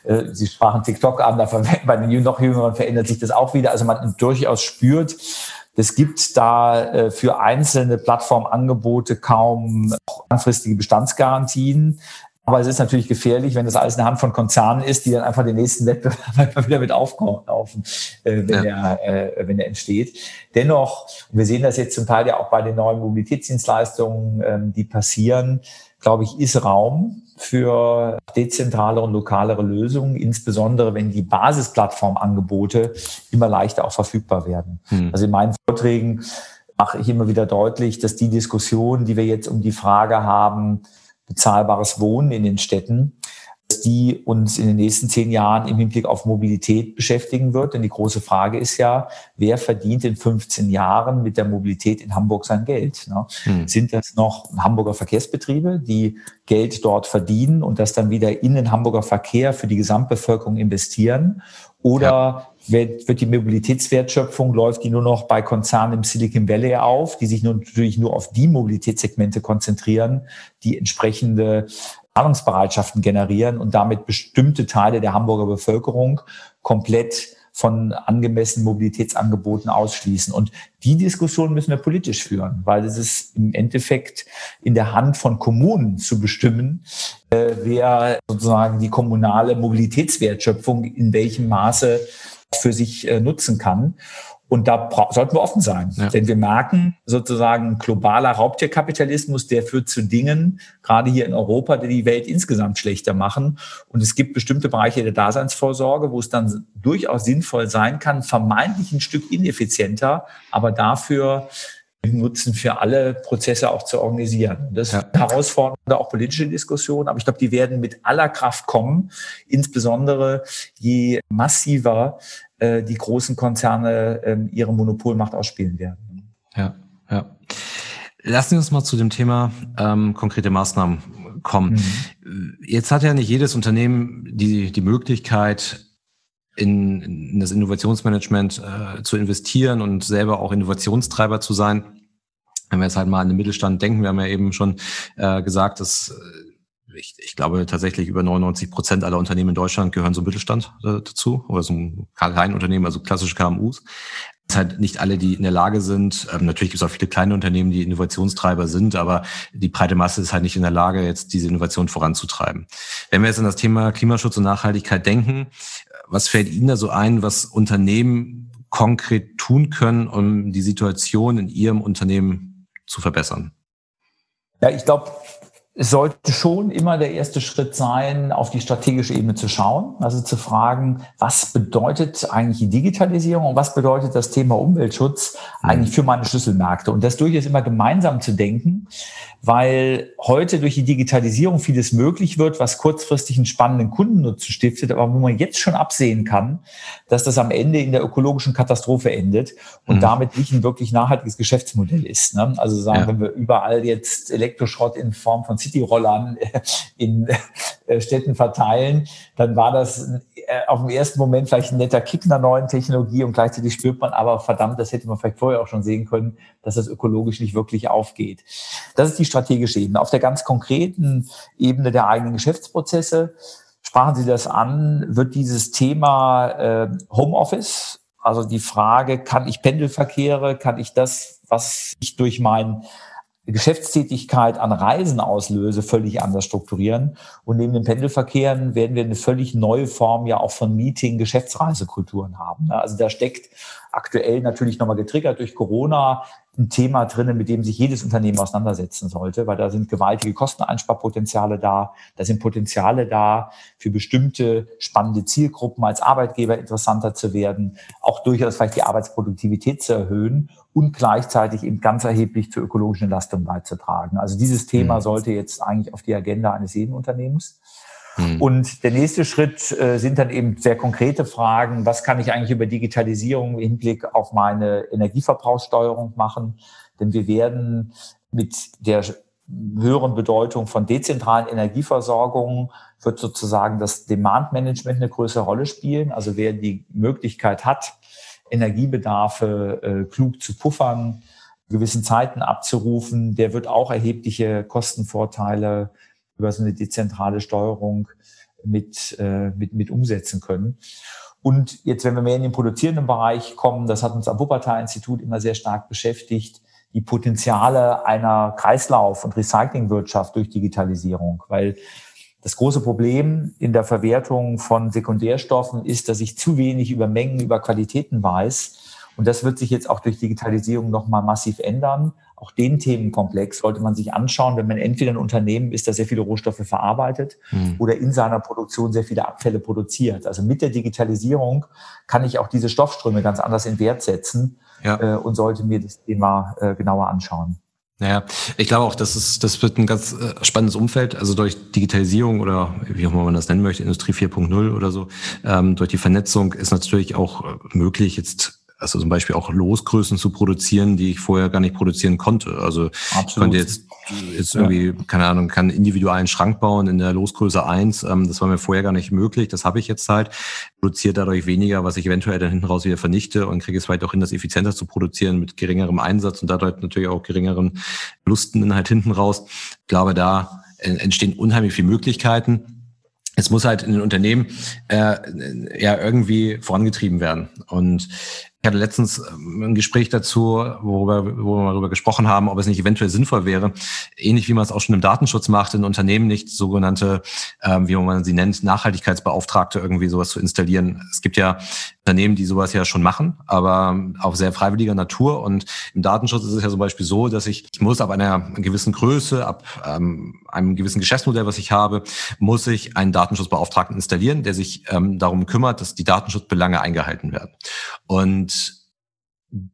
Ja. Äh, Sie sprachen TikTok an, da (laughs) bei den noch Jüngeren verändert sich das auch wieder. Also man durchaus spürt, es gibt da äh, für einzelne Plattformangebote kaum langfristige Bestandsgarantien. Aber es ist natürlich gefährlich, wenn das alles eine Hand von Konzernen ist, die dann einfach den nächsten Wettbewerb (laughs) wieder mit aufkaufen, äh, wenn, ja. der, äh, wenn der entsteht. Dennoch, wir sehen das jetzt zum Teil ja auch bei den neuen Mobilitätsdienstleistungen, ähm, die passieren, glaube ich, ist Raum für dezentrale und lokalere Lösungen, insbesondere wenn die Basisplattformangebote immer leichter auch verfügbar werden. Hm. Also in meinen Vorträgen mache ich immer wieder deutlich, dass die Diskussion, die wir jetzt um die Frage haben, bezahlbares Wohnen in den Städten, die uns in den nächsten zehn Jahren im Hinblick auf Mobilität beschäftigen wird. Denn die große Frage ist ja, wer verdient in 15 Jahren mit der Mobilität in Hamburg sein Geld? Ne? Hm. Sind das noch Hamburger Verkehrsbetriebe, die Geld dort verdienen und das dann wieder in den Hamburger Verkehr für die Gesamtbevölkerung investieren? Oder ja. Wird, wird die Mobilitätswertschöpfung, läuft die nur noch bei Konzernen im Silicon Valley auf, die sich nun natürlich nur auf die Mobilitätssegmente konzentrieren, die entsprechende Zahlungsbereitschaften generieren und damit bestimmte Teile der Hamburger Bevölkerung komplett von angemessenen Mobilitätsangeboten ausschließen. Und die Diskussion müssen wir politisch führen, weil es ist im Endeffekt in der Hand von Kommunen zu bestimmen, äh, wer sozusagen die kommunale Mobilitätswertschöpfung in welchem Maße für sich äh, nutzen kann. Und da sollten wir offen sein. Ja. Denn wir merken sozusagen globaler Raubtierkapitalismus, der führt zu Dingen, gerade hier in Europa, die die Welt insgesamt schlechter machen. Und es gibt bestimmte Bereiche der Daseinsvorsorge, wo es dann durchaus sinnvoll sein kann, vermeintlich ein Stück ineffizienter, aber dafür Nutzen für alle Prozesse auch zu organisieren. Das ja. ist eine herausfordernde, auch politische Diskussion, aber ich glaube, die werden mit aller Kraft kommen, insbesondere je massiver äh, die großen Konzerne äh, ihre Monopolmacht ausspielen werden. Ja, ja. Lassen Sie uns mal zu dem Thema ähm, konkrete Maßnahmen kommen. Mhm. Jetzt hat ja nicht jedes Unternehmen die, die Möglichkeit, in, in das Innovationsmanagement äh, zu investieren und selber auch Innovationstreiber zu sein. Wenn wir jetzt halt mal an den Mittelstand denken, wir haben ja eben schon äh, gesagt, dass äh, ich, ich glaube tatsächlich über 99 Prozent aller Unternehmen in Deutschland gehören zum Mittelstand äh, dazu oder zum kleinen Unternehmen, also klassische KMUs Es halt nicht alle, die in der Lage sind. Ähm, natürlich gibt es auch viele kleine Unternehmen, die Innovationstreiber sind, aber die breite Masse ist halt nicht in der Lage, jetzt diese Innovation voranzutreiben. Wenn wir jetzt an das Thema Klimaschutz und Nachhaltigkeit denken, was fällt Ihnen da so ein, was Unternehmen konkret tun können, um die Situation in Ihrem Unternehmen zu verbessern? Ja, ich glaube, es sollte schon immer der erste Schritt sein, auf die strategische Ebene zu schauen, also zu fragen, was bedeutet eigentlich die Digitalisierung und was bedeutet das Thema Umweltschutz eigentlich für meine Schlüsselmärkte und das durchaus immer gemeinsam zu denken, weil heute durch die Digitalisierung vieles möglich wird, was kurzfristig einen spannenden Kundennutzen stiftet, aber wo man jetzt schon absehen kann, dass das am Ende in der ökologischen Katastrophe endet und mhm. damit nicht ein wirklich nachhaltiges Geschäftsmodell ist. Ne? Also sagen, ja. wenn wir überall jetzt Elektroschrott in Form von City-Rollern in äh, Städten verteilen, dann war das äh, auf den ersten Moment vielleicht ein netter Kick einer neuen Technologie und gleichzeitig spürt man aber, verdammt, das hätte man vielleicht vorher auch schon sehen können, dass das ökologisch nicht wirklich aufgeht. Das ist die strategische Ebene. Auf der ganz konkreten Ebene der eigenen Geschäftsprozesse sprachen Sie das an, wird dieses Thema äh, Homeoffice, also die Frage, kann ich Pendelverkehre, kann ich das, was ich durch mein Geschäftstätigkeit an Reisen auslöse, völlig anders strukturieren. Und neben den Pendelverkehren werden wir eine völlig neue Form ja auch von Meeting, Geschäftsreisekulturen haben. Also da steckt aktuell natürlich nochmal getriggert durch Corona ein Thema drinnen, mit dem sich jedes Unternehmen auseinandersetzen sollte, weil da sind gewaltige Kosteneinsparpotenziale da, da sind Potenziale da, für bestimmte spannende Zielgruppen als Arbeitgeber interessanter zu werden, auch durchaus vielleicht die Arbeitsproduktivität zu erhöhen und gleichzeitig eben ganz erheblich zur ökologischen Entlastung beizutragen. Also dieses Thema mhm. sollte jetzt eigentlich auf die Agenda eines jeden Unternehmens. Mhm. Und der nächste Schritt äh, sind dann eben sehr konkrete Fragen. Was kann ich eigentlich über Digitalisierung im Hinblick auf meine Energieverbrauchssteuerung machen? Denn wir werden mit der höheren Bedeutung von dezentralen Energieversorgungen wird sozusagen das Demand Management eine größere Rolle spielen. Also wer die Möglichkeit hat, Energiebedarfe äh, klug zu puffern, gewissen Zeiten abzurufen, der wird auch erhebliche Kostenvorteile über so eine dezentrale Steuerung mit, äh, mit, mit umsetzen können. Und jetzt, wenn wir mehr in den produzierenden Bereich kommen, das hat uns am Wuppertal-Institut immer sehr stark beschäftigt, die Potenziale einer Kreislauf- und Recyclingwirtschaft durch Digitalisierung, weil das große Problem in der Verwertung von Sekundärstoffen ist, dass ich zu wenig über Mengen, über Qualitäten weiß. Und das wird sich jetzt auch durch Digitalisierung nochmal massiv ändern. Auch den Themenkomplex sollte man sich anschauen, wenn man entweder ein Unternehmen ist, das sehr viele Rohstoffe verarbeitet mhm. oder in seiner Produktion sehr viele Abfälle produziert. Also mit der Digitalisierung kann ich auch diese Stoffströme ganz anders in Wert setzen ja. äh, und sollte mir das Thema äh, genauer anschauen. Naja, ich glaube auch, das ist, das wird ein ganz äh, spannendes Umfeld. Also durch Digitalisierung oder wie auch immer man das nennen möchte, Industrie 4.0 oder so, ähm, durch die Vernetzung ist natürlich auch äh, möglich, jetzt also zum Beispiel auch Losgrößen zu produzieren, die ich vorher gar nicht produzieren konnte. Also Absolut. ich konnte jetzt, jetzt irgendwie, ja. keine Ahnung, kann individuellen Schrank bauen in der Losgröße eins. Ähm, das war mir vorher gar nicht möglich. Das habe ich jetzt halt. Produziert dadurch weniger, was ich eventuell dann hinten raus wieder vernichte und kriege es vielleicht auch hin, das effizienter zu produzieren mit geringerem Einsatz und dadurch natürlich auch geringeren Lusten halt hinten raus. Ich glaube, da entstehen unheimlich viele Möglichkeiten es muss halt in den Unternehmen äh, ja irgendwie vorangetrieben werden. Und ich hatte letztens ähm, ein Gespräch dazu, worüber, wo wir darüber gesprochen haben, ob es nicht eventuell sinnvoll wäre, ähnlich wie man es auch schon im Datenschutz macht, in Unternehmen nicht sogenannte, ähm, wie man sie nennt, Nachhaltigkeitsbeauftragte irgendwie sowas zu installieren. Es gibt ja Unternehmen, die sowas ja schon machen, aber auf sehr freiwilliger Natur. Und im Datenschutz ist es ja zum Beispiel so, dass ich, ich muss ab einer gewissen Größe, ab ähm, einem gewissen Geschäftsmodell, was ich habe, muss ich einen Datenschutzbeauftragten installieren, der sich ähm, darum kümmert, dass die Datenschutzbelange eingehalten werden. Und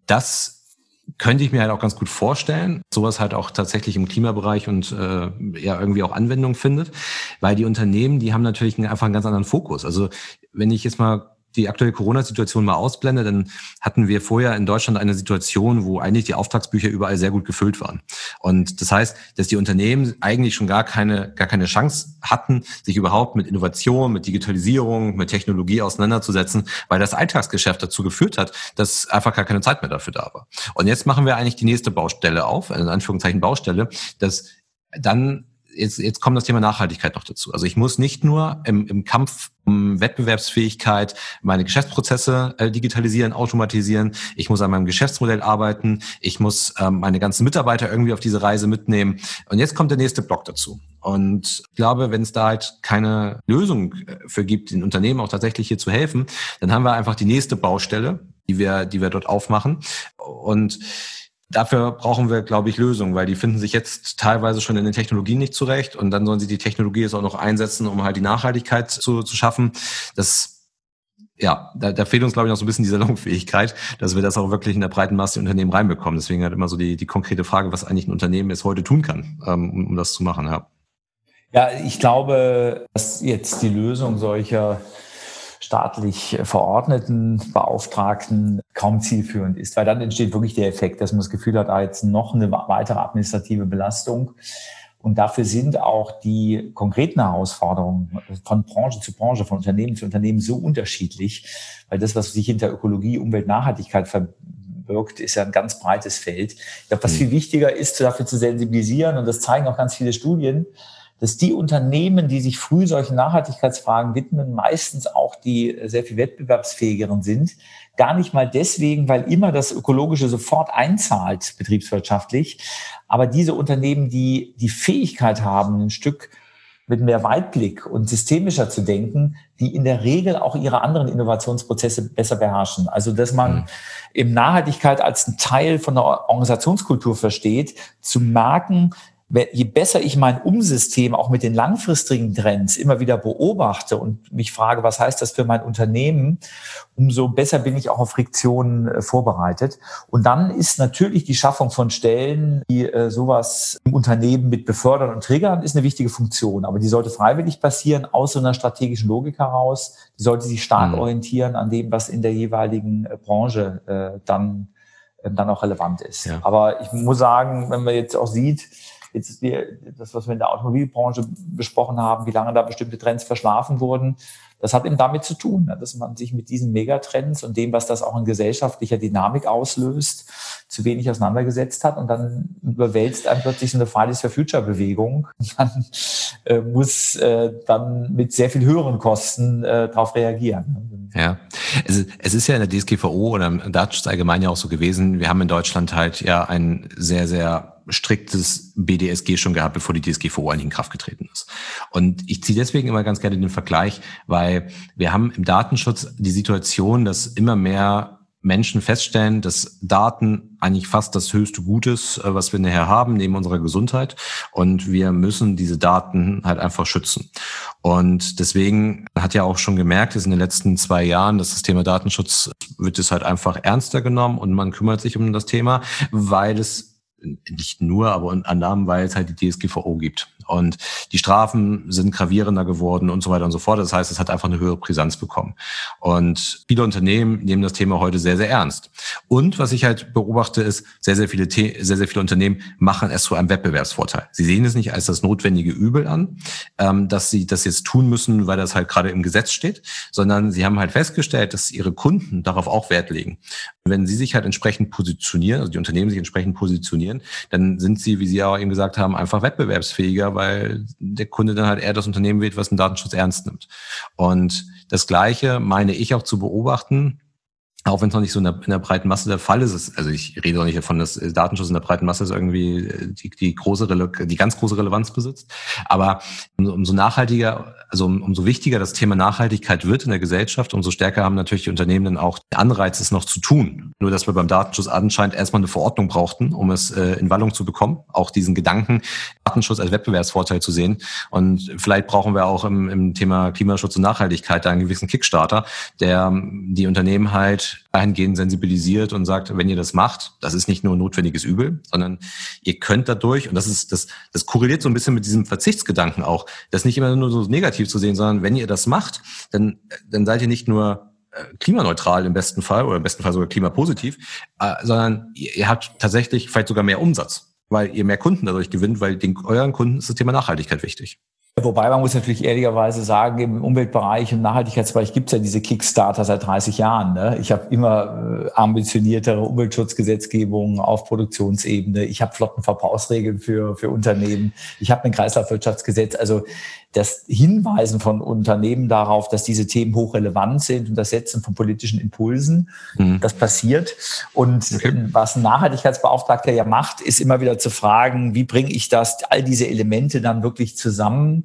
das könnte ich mir halt auch ganz gut vorstellen, sowas halt auch tatsächlich im Klimabereich und äh, ja irgendwie auch Anwendung findet, weil die Unternehmen, die haben natürlich einfach einen ganz anderen Fokus. Also wenn ich jetzt mal die aktuelle Corona-Situation mal ausblende, dann hatten wir vorher in Deutschland eine Situation, wo eigentlich die Auftragsbücher überall sehr gut gefüllt waren. Und das heißt, dass die Unternehmen eigentlich schon gar keine, gar keine Chance hatten, sich überhaupt mit Innovation, mit Digitalisierung, mit Technologie auseinanderzusetzen, weil das Alltagsgeschäft dazu geführt hat, dass einfach gar keine Zeit mehr dafür da war. Und jetzt machen wir eigentlich die nächste Baustelle auf, in Anführungszeichen Baustelle, dass dann jetzt, jetzt kommt das Thema Nachhaltigkeit noch dazu. Also ich muss nicht nur im, im Kampf um Wettbewerbsfähigkeit meine Geschäftsprozesse äh, digitalisieren, automatisieren. Ich muss an meinem Geschäftsmodell arbeiten. Ich muss ähm, meine ganzen Mitarbeiter irgendwie auf diese Reise mitnehmen. Und jetzt kommt der nächste Block dazu. Und ich glaube, wenn es da halt keine Lösung äh, für gibt, den Unternehmen auch tatsächlich hier zu helfen, dann haben wir einfach die nächste Baustelle, die wir, die wir dort aufmachen. Und Dafür brauchen wir, glaube ich, Lösungen, weil die finden sich jetzt teilweise schon in den Technologien nicht zurecht und dann sollen sie die Technologie jetzt auch noch einsetzen, um halt die Nachhaltigkeit zu, zu schaffen. Das, ja, da, da fehlt uns, glaube ich, noch so ein bisschen die Salonfähigkeit, dass wir das auch wirklich in der breiten Masse Unternehmen reinbekommen. Deswegen halt immer so die, die konkrete Frage, was eigentlich ein Unternehmen jetzt heute tun kann, ähm, um, um das zu machen. Ja. ja, ich glaube, dass jetzt die Lösung solcher staatlich verordneten Beauftragten kaum zielführend ist, weil dann entsteht wirklich der Effekt, dass man das Gefühl hat, ah, jetzt noch eine weitere administrative Belastung. Und dafür sind auch die konkreten Herausforderungen von Branche zu Branche, von Unternehmen zu Unternehmen so unterschiedlich, weil das, was sich hinter Ökologie, Umwelt, Nachhaltigkeit verbirgt, ist ja ein ganz breites Feld. Ich glaube, was hm. viel wichtiger ist, dafür zu sensibilisieren, und das zeigen auch ganz viele Studien, dass die Unternehmen, die sich früh solchen Nachhaltigkeitsfragen widmen, meistens auch die sehr viel wettbewerbsfähigeren sind. Gar nicht mal deswegen, weil immer das Ökologische sofort einzahlt, betriebswirtschaftlich. Aber diese Unternehmen, die die Fähigkeit haben, ein Stück mit mehr Weitblick und systemischer zu denken, die in der Regel auch ihre anderen Innovationsprozesse besser beherrschen. Also, dass man mhm. eben Nachhaltigkeit als ein Teil von der Organisationskultur versteht, zu merken, je besser ich mein Umsystem auch mit den langfristigen Trends immer wieder beobachte und mich frage, was heißt das für mein Unternehmen, umso besser bin ich auch auf Friktionen äh, vorbereitet. Und dann ist natürlich die Schaffung von Stellen, die äh, sowas im Unternehmen mit befördern und triggern, ist eine wichtige Funktion. Aber die sollte freiwillig passieren, aus so einer strategischen Logik heraus. Die sollte sich stark mhm. orientieren an dem, was in der jeweiligen äh, Branche dann, äh, dann auch relevant ist. Ja. Aber ich muss sagen, wenn man jetzt auch sieht, Jetzt die, das, was wir in der Automobilbranche besprochen haben, wie lange da bestimmte Trends verschlafen wurden. Das hat eben damit zu tun, dass man sich mit diesen Megatrends und dem, was das auch in gesellschaftlicher Dynamik auslöst, zu wenig auseinandergesetzt hat und dann überwälzt einem plötzlich so eine Fridays for Future Bewegung. Man äh, muss äh, dann mit sehr viel höheren Kosten äh, darauf reagieren. Ja, es ist, es ist ja in der DSGVO oder im Datenschutz allgemein ja auch so gewesen. Wir haben in Deutschland halt ja ein sehr, sehr striktes BDSG schon gehabt, bevor die DSGVO eigentlich in Kraft getreten ist. Und ich ziehe deswegen immer ganz gerne den Vergleich, weil wir haben im Datenschutz die Situation, dass immer mehr Menschen feststellen, dass Daten eigentlich fast das höchste Gutes, äh, was wir nachher haben, neben unserer Gesundheit. Und wir müssen diese Daten halt einfach schützen. Und deswegen hat ja auch schon gemerkt, dass in den letzten zwei Jahren, dass das Thema Datenschutz wird es halt einfach ernster genommen und man kümmert sich um das Thema, weil es nicht nur, aber unter anderem, weil es halt die DSGVO gibt. Und die Strafen sind gravierender geworden und so weiter und so fort. Das heißt, es hat einfach eine höhere Brisanz bekommen. Und viele Unternehmen nehmen das Thema heute sehr, sehr ernst. Und was ich halt beobachte, ist, sehr, sehr viele, sehr, sehr viele Unternehmen machen es zu einem Wettbewerbsvorteil. Sie sehen es nicht als das notwendige Übel an, ähm, dass sie das jetzt tun müssen, weil das halt gerade im Gesetz steht, sondern sie haben halt festgestellt, dass ihre Kunden darauf auch Wert legen. Wenn sie sich halt entsprechend positionieren, also die Unternehmen sich entsprechend positionieren, dann sind sie, wie Sie auch eben gesagt haben, einfach wettbewerbsfähiger, weil der Kunde dann halt eher das Unternehmen wählt, was den Datenschutz ernst nimmt. Und das Gleiche meine ich auch zu beobachten auch wenn es noch nicht so in der, in der, breiten Masse der Fall ist, also ich rede auch nicht davon, dass Datenschutz in der breiten Masse irgendwie äh, die, die große, die ganz große Relevanz besitzt. Aber umso nachhaltiger, also umso wichtiger das Thema Nachhaltigkeit wird in der Gesellschaft, umso stärker haben natürlich die Unternehmen dann auch den Anreiz, es noch zu tun. Nur, dass wir beim Datenschutz anscheinend erstmal eine Verordnung brauchten, um es äh, in Wallung zu bekommen. Auch diesen Gedanken, Datenschutz als Wettbewerbsvorteil zu sehen. Und vielleicht brauchen wir auch im, im Thema Klimaschutz und Nachhaltigkeit da einen gewissen Kickstarter, der die Unternehmen halt dahingehend sensibilisiert und sagt, wenn ihr das macht, das ist nicht nur ein notwendiges Übel, sondern ihr könnt dadurch, und das ist, das, das korreliert so ein bisschen mit diesem Verzichtsgedanken auch, das nicht immer nur so negativ zu sehen, sondern wenn ihr das macht, dann, dann seid ihr nicht nur äh, klimaneutral im besten Fall oder im besten Fall sogar klimapositiv, äh, sondern ihr, ihr habt tatsächlich vielleicht sogar mehr Umsatz, weil ihr mehr Kunden dadurch gewinnt, weil den, euren Kunden ist das Thema Nachhaltigkeit wichtig. Wobei man muss natürlich ehrlicherweise sagen, im Umweltbereich und Nachhaltigkeitsbereich gibt es ja diese Kickstarter seit 30 Jahren. Ne? Ich habe immer äh, ambitioniertere Umweltschutzgesetzgebungen auf Produktionsebene. Ich habe Flottenverbrauchsregeln für, für Unternehmen. Ich habe ein Kreislaufwirtschaftsgesetz. Also das Hinweisen von Unternehmen darauf, dass diese Themen hochrelevant sind und das Setzen von politischen Impulsen, mhm. das passiert. Und okay. was ein Nachhaltigkeitsbeauftragter ja macht, ist immer wieder zu fragen, wie bringe ich das, all diese Elemente dann wirklich zusammen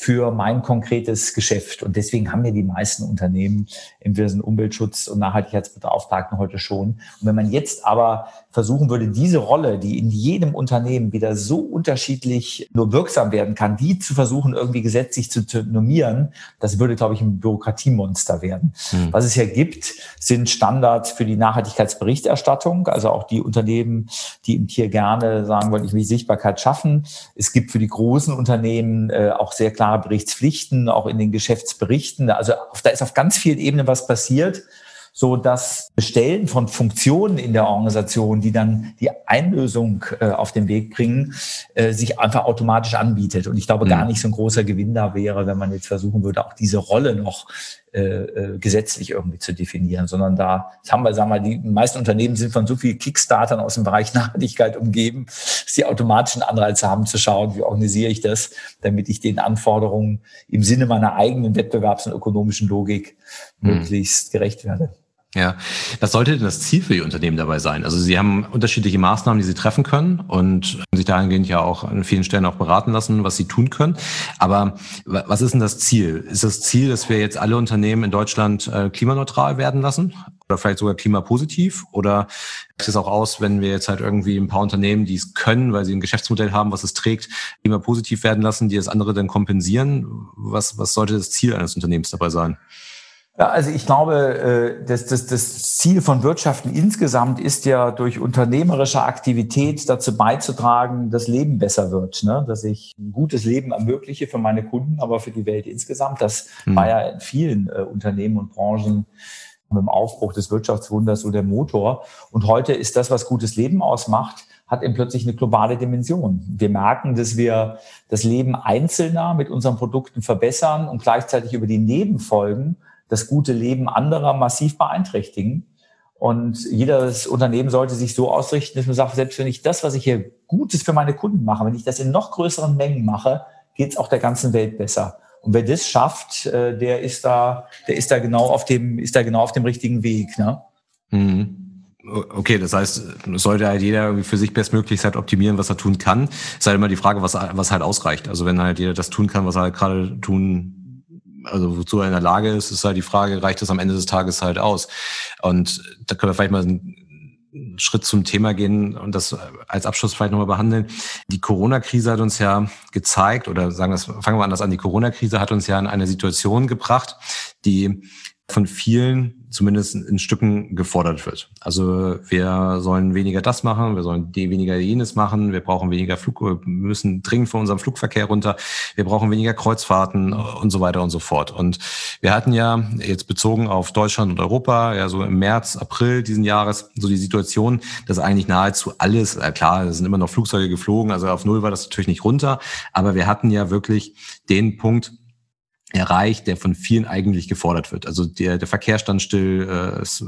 für mein konkretes Geschäft. Und deswegen haben ja die meisten Unternehmen entweder einen Umweltschutz- und Nachhaltigkeitsbeauftragten heute schon. Und wenn man jetzt aber versuchen würde, diese Rolle, die in jedem Unternehmen wieder so unterschiedlich nur wirksam werden kann, die zu versuchen, irgendwie gesetzlich zu normieren, das würde, glaube ich, ein Bürokratiemonster werden. Mhm. Was es ja gibt, sind Standards für die Nachhaltigkeitsberichterstattung, also auch die Unternehmen, die im Tier gerne sagen wollen, ich will Sichtbarkeit schaffen. Es gibt für die großen Unternehmen äh, auch sehr klare Berichtspflichten, auch in den Geschäftsberichten. Also da ist auf ganz vielen Ebenen was passiert so dass Bestellen von Funktionen in der Organisation, die dann die Einlösung äh, auf den Weg bringen, äh, sich einfach automatisch anbietet. Und ich glaube, mhm. gar nicht so ein großer Gewinn da wäre, wenn man jetzt versuchen würde, auch diese Rolle noch äh, äh, gesetzlich irgendwie zu definieren, sondern da, das haben wir, sagen wir, die meisten Unternehmen sind von so vielen Kickstartern aus dem Bereich (laughs) Nachhaltigkeit umgeben, dass sie automatischen Anreiz haben zu schauen, wie organisiere ich das, damit ich den Anforderungen im Sinne meiner eigenen Wettbewerbs- und ökonomischen Logik mhm. möglichst gerecht werde. Ja, was sollte denn das Ziel für die Unternehmen dabei sein? Also Sie haben unterschiedliche Maßnahmen, die Sie treffen können und sich dahingehend ja auch an vielen Stellen auch beraten lassen, was Sie tun können. Aber was ist denn das Ziel? Ist das Ziel, dass wir jetzt alle Unternehmen in Deutschland äh, klimaneutral werden lassen? Oder vielleicht sogar klimapositiv? Oder sieht es auch aus, wenn wir jetzt halt irgendwie ein paar Unternehmen, die es können, weil sie ein Geschäftsmodell haben, was es trägt, klimapositiv werden lassen, die das andere dann kompensieren? Was, was sollte das Ziel eines Unternehmens dabei sein? Ja, also ich glaube, äh, das, das, das Ziel von Wirtschaften insgesamt ist ja durch unternehmerische Aktivität dazu beizutragen, dass Leben besser wird, ne? dass ich ein gutes Leben ermögliche für meine Kunden, aber für die Welt insgesamt. Das mhm. war ja in vielen äh, Unternehmen und Branchen mit dem Aufbruch des Wirtschaftswunders so der Motor. Und heute ist das, was gutes Leben ausmacht, hat eben plötzlich eine globale Dimension. Wir merken, dass wir das Leben Einzelner mit unseren Produkten verbessern und gleichzeitig über die Nebenfolgen das gute Leben anderer massiv beeinträchtigen. Und jedes Unternehmen sollte sich so ausrichten, dass man sagt, selbst wenn ich das, was ich hier Gutes für meine Kunden mache, wenn ich das in noch größeren Mengen mache, geht es auch der ganzen Welt besser. Und wer das schafft, äh, der ist da, der ist da genau auf dem, ist da genau auf dem richtigen Weg. Ne? Mhm. Okay, das heißt, sollte halt jeder für sich bestmöglich halt optimieren, was er tun kann. Es ist halt immer die Frage, was, was halt ausreicht. Also wenn halt jeder das tun kann, was er halt gerade tun also wozu er in der Lage ist, ist halt die Frage, reicht das am Ende des Tages halt aus? Und da können wir vielleicht mal einen Schritt zum Thema gehen und das als Abschluss vielleicht nochmal behandeln. Die Corona-Krise hat uns ja gezeigt, oder sagen wir, fangen wir anders an, die Corona-Krise hat uns ja in eine Situation gebracht, die von vielen zumindest in Stücken gefordert wird. Also wir sollen weniger das machen, wir sollen weniger jenes machen, wir brauchen weniger Flug, wir müssen dringend von unserem Flugverkehr runter, wir brauchen weniger Kreuzfahrten und so weiter und so fort. Und wir hatten ja jetzt bezogen auf Deutschland und Europa, ja so im März, April diesen Jahres, so die Situation, dass eigentlich nahezu alles, äh klar, es sind immer noch Flugzeuge geflogen, also auf Null war das natürlich nicht runter, aber wir hatten ja wirklich den Punkt, erreicht, der von vielen eigentlich gefordert wird. Also der, der Verkehr stand still, äh, es,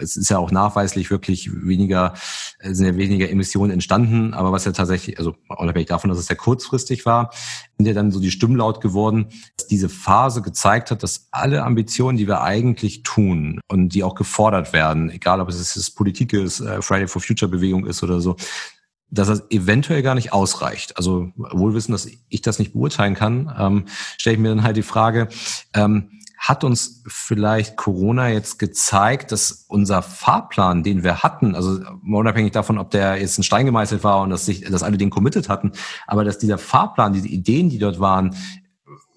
es ist ja auch nachweislich wirklich weniger, äh, sind ja weniger Emissionen entstanden, aber was ja tatsächlich, also unabhängig davon, dass es ja kurzfristig war, sind ja dann so die Stimmen laut geworden, dass diese Phase gezeigt hat, dass alle Ambitionen, die wir eigentlich tun und die auch gefordert werden, egal ob es das Politik ist, äh, Friday for Future Bewegung ist oder so, dass das eventuell gar nicht ausreicht. Also wohl wissen, dass ich das nicht beurteilen kann, ähm, stelle ich mir dann halt die Frage, ähm, hat uns vielleicht Corona jetzt gezeigt, dass unser Fahrplan, den wir hatten, also unabhängig davon, ob der jetzt ein Stein gemeißelt war und dass sich, dass alle den committed hatten, aber dass dieser Fahrplan, diese Ideen, die dort waren,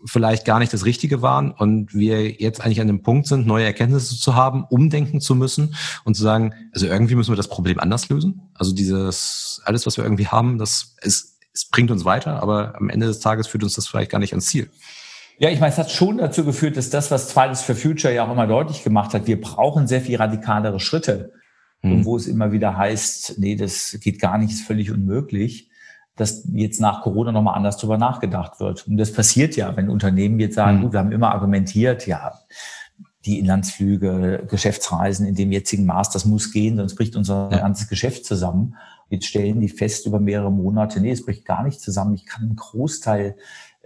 vielleicht gar nicht das Richtige waren und wir jetzt eigentlich an dem Punkt sind, neue Erkenntnisse zu haben, umdenken zu müssen und zu sagen, also irgendwie müssen wir das Problem anders lösen. Also dieses, alles, was wir irgendwie haben, das ist, es bringt uns weiter, aber am Ende des Tages führt uns das vielleicht gar nicht ans Ziel. Ja, ich meine, es hat schon dazu geführt, dass das, was Fridays for Future ja auch immer deutlich gemacht hat, wir brauchen sehr viel radikalere Schritte. Und wo es immer wieder heißt, nee, das geht gar nicht, ist völlig unmöglich, dass jetzt nach Corona nochmal anders drüber nachgedacht wird. Und das passiert ja, wenn Unternehmen jetzt sagen, mhm. gut, wir haben immer argumentiert, ja, die Inlandsflüge, Geschäftsreisen in dem jetzigen Maß, das muss gehen, sonst bricht unser ja. ganzes Geschäft zusammen. Jetzt stellen die fest über mehrere Monate, nee, es bricht gar nicht zusammen. Ich kann einen Großteil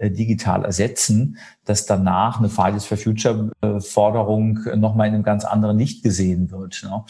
digital ersetzen, dass danach eine Fridays for Future äh, Forderung nochmal in einem ganz anderen Licht gesehen wird. Ne?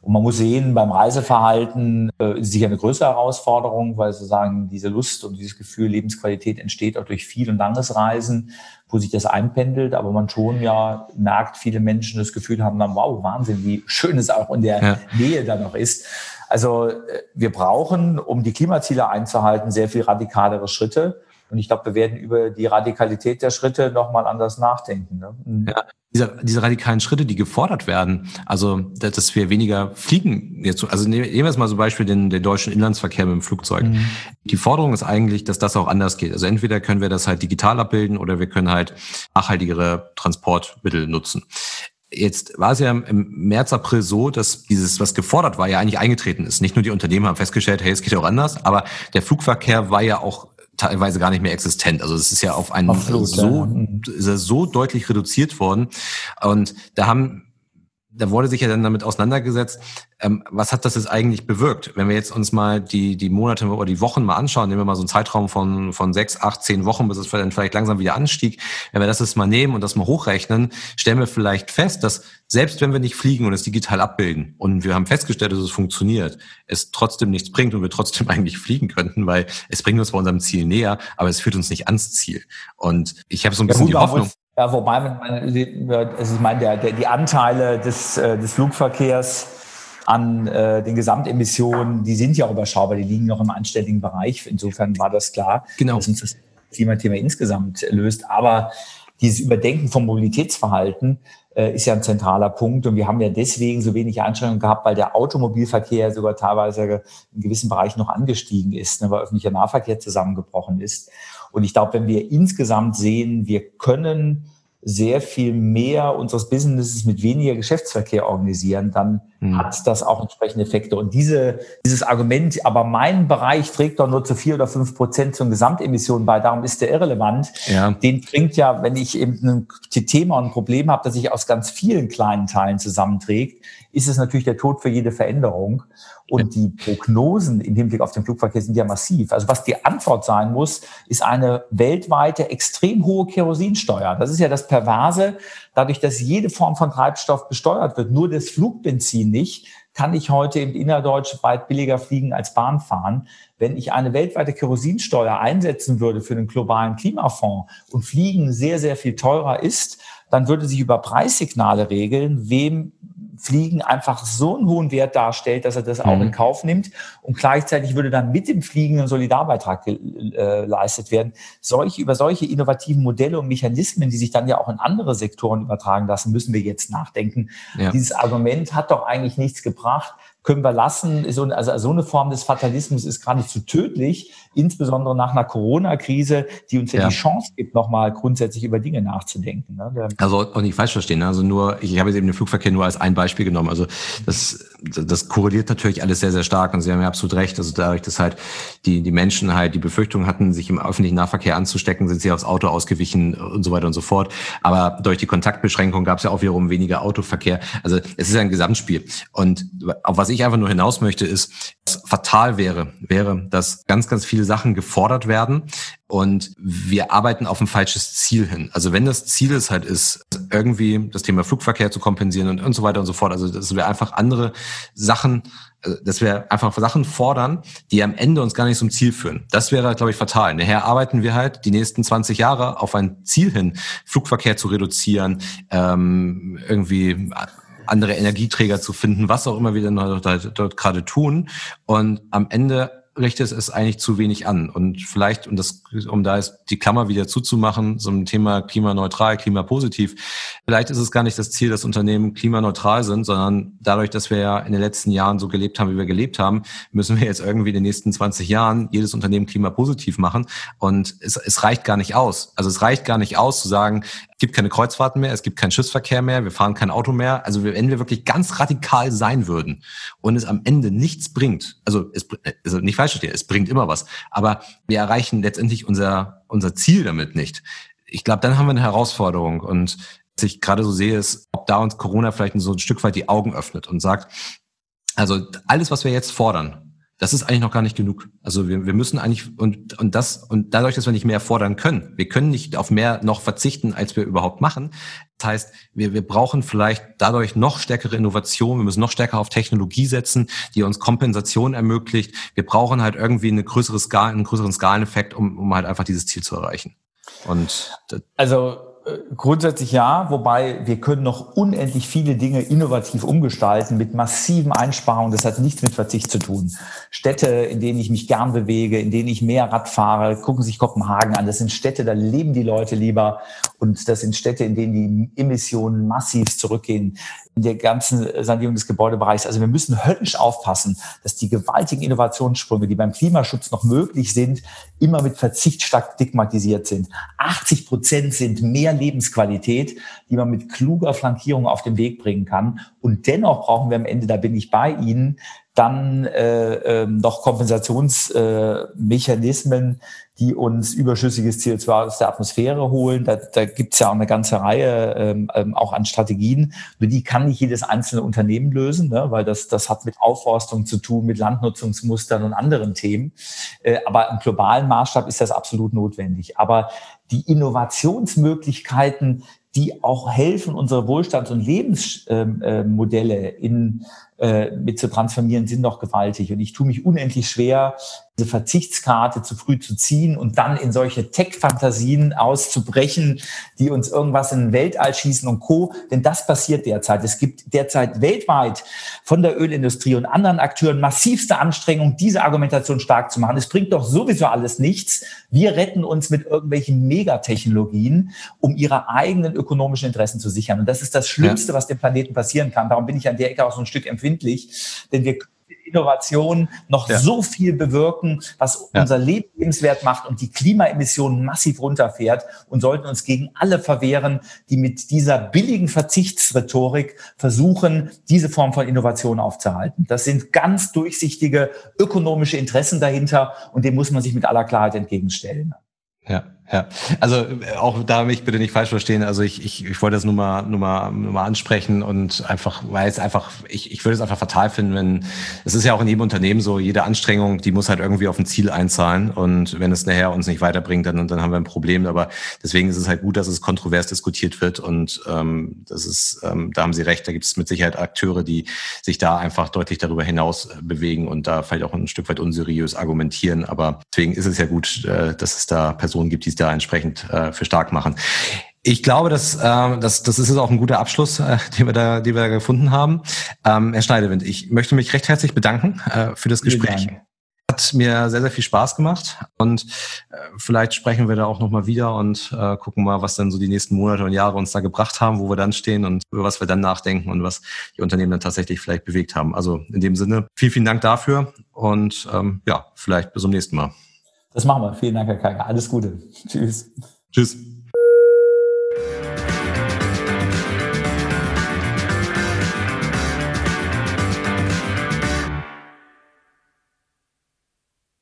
Und man muss sehen, beim Reiseverhalten äh, ist sicher eine größere Herausforderung, weil sozusagen diese Lust und dieses Gefühl Lebensqualität entsteht auch durch viel und langes Reisen, wo sich das einpendelt, aber man schon ja merkt, viele Menschen das Gefühl haben, wow, Wahnsinn, wie schön es auch in der ja. Nähe da noch ist. Also wir brauchen, um die Klimaziele einzuhalten, sehr viel radikalere Schritte. Und ich glaube, wir werden über die Radikalität der Schritte nochmal anders nachdenken. Ne? Mhm. Ja, diese, diese radikalen Schritte, die gefordert werden, also dass wir weniger fliegen, jetzt, also nehmen wir jetzt mal zum Beispiel den, den deutschen Inlandsverkehr mit dem Flugzeug. Mhm. Die Forderung ist eigentlich, dass das auch anders geht. Also entweder können wir das halt digital abbilden oder wir können halt nachhaltigere Transportmittel nutzen. Jetzt war es ja im März, April so, dass dieses, was gefordert war, ja eigentlich eingetreten ist. Nicht nur die Unternehmen haben festgestellt, hey, es geht auch anders, aber der Flugverkehr war ja auch teilweise gar nicht mehr existent. Also es ist ja auf einen Absolut, so, ja. ist er so deutlich reduziert worden. Und da haben da wurde sich ja dann damit auseinandergesetzt, ähm, was hat das jetzt eigentlich bewirkt? Wenn wir jetzt uns mal die, die Monate oder die Wochen mal anschauen, nehmen wir mal so einen Zeitraum von, von sechs, acht, zehn Wochen, bis es dann vielleicht langsam wieder anstieg. Wenn wir das jetzt mal nehmen und das mal hochrechnen, stellen wir vielleicht fest, dass selbst wenn wir nicht fliegen und es digital abbilden und wir haben festgestellt, dass es funktioniert, es trotzdem nichts bringt und wir trotzdem (laughs) eigentlich fliegen könnten, weil es bringt uns bei unserem Ziel näher, aber es führt uns nicht ans Ziel. Und ich habe so ein bisschen ja, die Hoffnung. Ja, wobei man, also ich meine, der, der, die Anteile des, äh, des Flugverkehrs an äh, den Gesamtemissionen, die sind ja überschaubar, die liegen noch im anständigen Bereich. Insofern war das klar, genau. dass uns das Klimathema insgesamt löst. Aber dieses Überdenken vom Mobilitätsverhalten äh, ist ja ein zentraler Punkt. Und wir haben ja deswegen so wenig Einschränkungen gehabt, weil der Automobilverkehr sogar teilweise in gewissen Bereichen noch angestiegen ist, ne, weil öffentlicher Nahverkehr zusammengebrochen ist. Und ich glaube, wenn wir insgesamt sehen, wir können sehr viel mehr unseres Businesses mit weniger Geschäftsverkehr organisieren, dann mhm. hat das auch entsprechende Effekte. Und diese, dieses Argument, aber mein Bereich trägt doch nur zu vier oder fünf Prozent zu Gesamtemissionen bei, darum ist der irrelevant. Ja. Den bringt ja, wenn ich eben ein Thema und ein Problem habe, das sich aus ganz vielen kleinen Teilen zusammenträgt, ist es natürlich der Tod für jede Veränderung. Und die Prognosen im Hinblick auf den Flugverkehr sind ja massiv. Also was die Antwort sein muss, ist eine weltweite extrem hohe Kerosinsteuer. Das ist ja das Perverse. Dadurch, dass jede Form von Treibstoff besteuert wird, nur das Flugbenzin nicht, kann ich heute im innerdeutsch weit billiger fliegen als Bahn fahren. Wenn ich eine weltweite Kerosinsteuer einsetzen würde für den globalen Klimafonds und Fliegen sehr, sehr viel teurer ist, dann würde sich über Preissignale regeln, wem Fliegen einfach so einen hohen Wert darstellt, dass er das auch in mhm. Kauf nimmt. Und gleichzeitig würde dann mit dem Fliegen ein Solidarbeitrag geleistet äh, werden. Solche, über solche innovativen Modelle und Mechanismen, die sich dann ja auch in andere Sektoren übertragen lassen, müssen wir jetzt nachdenken. Ja. Dieses Argument hat doch eigentlich nichts gebracht können wir lassen. So, also so eine Form des Fatalismus ist so tödlich, insbesondere nach einer Corona-Krise, die uns ja, ja, die Chance gibt, nochmal grundsätzlich über Dinge nachzudenken. Ne? Also auch nicht falsch verstehen. Ne? Also nur, ich habe jetzt eben den Flugverkehr nur als ein Beispiel genommen. Also das, das korreliert natürlich alles sehr, sehr stark und Sie haben ja absolut recht. Also dadurch, dass halt die, die Menschen halt die Befürchtung hatten, sich im öffentlichen Nahverkehr anzustecken, sind sie aufs Auto ausgewichen und so weiter und so fort. Aber durch die Kontaktbeschränkung gab es ja auch wiederum weniger Autoverkehr. Also es ist ein Gesamtspiel. Und auf was ich einfach nur hinaus möchte, ist, was fatal wäre, wäre, dass ganz, ganz viele Sachen gefordert werden und wir arbeiten auf ein falsches Ziel hin. Also wenn das Ziel es halt ist, irgendwie das Thema Flugverkehr zu kompensieren und, und so weiter und so fort, also dass wir einfach andere Sachen, also dass wir einfach Sachen fordern, die am Ende uns gar nicht zum Ziel führen. Das wäre, glaube ich, fatal. Nachher arbeiten wir halt die nächsten 20 Jahre auf ein Ziel hin, Flugverkehr zu reduzieren, ähm, irgendwie andere Energieträger zu finden, was auch immer wir dann dort, dort gerade tun. Und am Ende richtet es eigentlich zu wenig an. Und vielleicht, um das, um da ist die Klammer wieder zuzumachen, so ein Thema klimaneutral, klimapositiv, vielleicht ist es gar nicht das Ziel, dass Unternehmen klimaneutral sind, sondern dadurch, dass wir ja in den letzten Jahren so gelebt haben, wie wir gelebt haben, müssen wir jetzt irgendwie in den nächsten 20 Jahren jedes Unternehmen klimapositiv machen. Und es, es reicht gar nicht aus. Also es reicht gar nicht aus zu sagen, es gibt keine Kreuzfahrten mehr, es gibt keinen Schiffsverkehr mehr, wir fahren kein Auto mehr. Also wenn wir wirklich ganz radikal sein würden und es am Ende nichts bringt, also, es, also nicht falsch es bringt immer was, aber wir erreichen letztendlich unser, unser Ziel damit nicht. Ich glaube, dann haben wir eine Herausforderung und was ich gerade so sehe, ist, ob da uns Corona vielleicht so ein Stück weit die Augen öffnet und sagt, also alles, was wir jetzt fordern, das ist eigentlich noch gar nicht genug. Also wir, wir müssen eigentlich und und das und dadurch, dass wir nicht mehr fordern können, wir können nicht auf mehr noch verzichten, als wir überhaupt machen. Das heißt, wir, wir brauchen vielleicht dadurch noch stärkere Innovation. Wir müssen noch stärker auf Technologie setzen, die uns Kompensation ermöglicht. Wir brauchen halt irgendwie eine größere Skala, einen größeren Skaleneffekt, um, um halt einfach dieses Ziel zu erreichen. Und also Grundsätzlich ja, wobei wir können noch unendlich viele Dinge innovativ umgestalten mit massiven Einsparungen. Das hat nichts mit Verzicht zu tun. Städte, in denen ich mich gern bewege, in denen ich mehr Rad fahre, gucken sich Kopenhagen an. Das sind Städte, da leben die Leute lieber. Und das sind Städte, in denen die Emissionen massiv zurückgehen in der ganzen Sanierung des Gebäudebereichs. Also wir müssen höllisch aufpassen, dass die gewaltigen Innovationssprünge, die beim Klimaschutz noch möglich sind, immer mit Verzicht stark stigmatisiert sind. 80 Prozent sind mehr Lebensqualität, die man mit kluger Flankierung auf den Weg bringen kann. Und dennoch brauchen wir am Ende, da bin ich bei Ihnen, dann äh, äh, noch Kompensationsmechanismen, die uns überschüssiges CO2 aus der Atmosphäre holen. Da, da gibt es ja auch eine ganze Reihe ähm, ähm, auch an Strategien. Nur die kann nicht jedes einzelne Unternehmen lösen, ne? weil das, das hat mit Aufforstung zu tun, mit Landnutzungsmustern und anderen Themen. Äh, aber im globalen Maßstab ist das absolut notwendig. Aber die Innovationsmöglichkeiten, die auch helfen, unsere Wohlstands- und Lebensmodelle in äh, mit zu transformieren, sind noch gewaltig. Und ich tue mich unendlich schwer, diese Verzichtskarte zu früh zu ziehen und dann in solche Tech-Fantasien auszubrechen, die uns irgendwas in den Weltall schießen und Co. Denn das passiert derzeit. Es gibt derzeit weltweit von der Ölindustrie und anderen Akteuren massivste Anstrengungen, diese Argumentation stark zu machen. Es bringt doch sowieso alles nichts. Wir retten uns mit irgendwelchen Megatechnologien, um ihre eigenen ökonomischen Interessen zu sichern. Und das ist das Schlimmste, ja. was dem Planeten passieren kann. Darum bin ich an der Ecke auch so ein Stück empfindlich, denn wir Innovation noch ja. so viel bewirken, was ja. unser Leben lebenswert macht und die Klimaemissionen massiv runterfährt und sollten uns gegen alle verwehren, die mit dieser billigen Verzichtsrhetorik versuchen, diese Form von Innovation aufzuhalten. Das sind ganz durchsichtige ökonomische Interessen dahinter und dem muss man sich mit aller Klarheit entgegenstellen. Ja, ja. Also äh, auch da mich bitte nicht falsch verstehen. Also ich, ich, ich wollte das nur mal, nur mal, nur mal ansprechen und einfach, weil es einfach, ich, ich würde es einfach fatal finden, wenn es ist ja auch in jedem Unternehmen so, jede Anstrengung, die muss halt irgendwie auf ein Ziel einzahlen und wenn es nachher uns nicht weiterbringt, dann, dann haben wir ein Problem. Aber deswegen ist es halt gut, dass es kontrovers diskutiert wird und ähm, das ist, ähm, da haben Sie recht, da gibt es mit Sicherheit Akteure, die sich da einfach deutlich darüber hinaus äh, bewegen und da vielleicht auch ein Stück weit unseriös argumentieren. Aber deswegen ist es ja gut, äh, dass es da Personen gibt, die da entsprechend äh, für stark machen. Ich glaube, dass, äh, das, das ist auch ein guter Abschluss, äh, (laughs) den, wir da, den wir da gefunden haben. Ähm, Herr Schneidewind, ich möchte mich recht herzlich bedanken äh, für das Gespräch. Hat mir sehr, sehr viel Spaß gemacht und äh, vielleicht sprechen wir da auch nochmal wieder und äh, gucken mal, was dann so die nächsten Monate und Jahre uns da gebracht haben, wo wir dann stehen und über was wir dann nachdenken und was die Unternehmen dann tatsächlich vielleicht bewegt haben. Also in dem Sinne, vielen, vielen Dank dafür und ähm, ja, vielleicht bis zum nächsten Mal. Das machen wir. Vielen Dank, Herr Keiger. Alles Gute. Tschüss. Tschüss.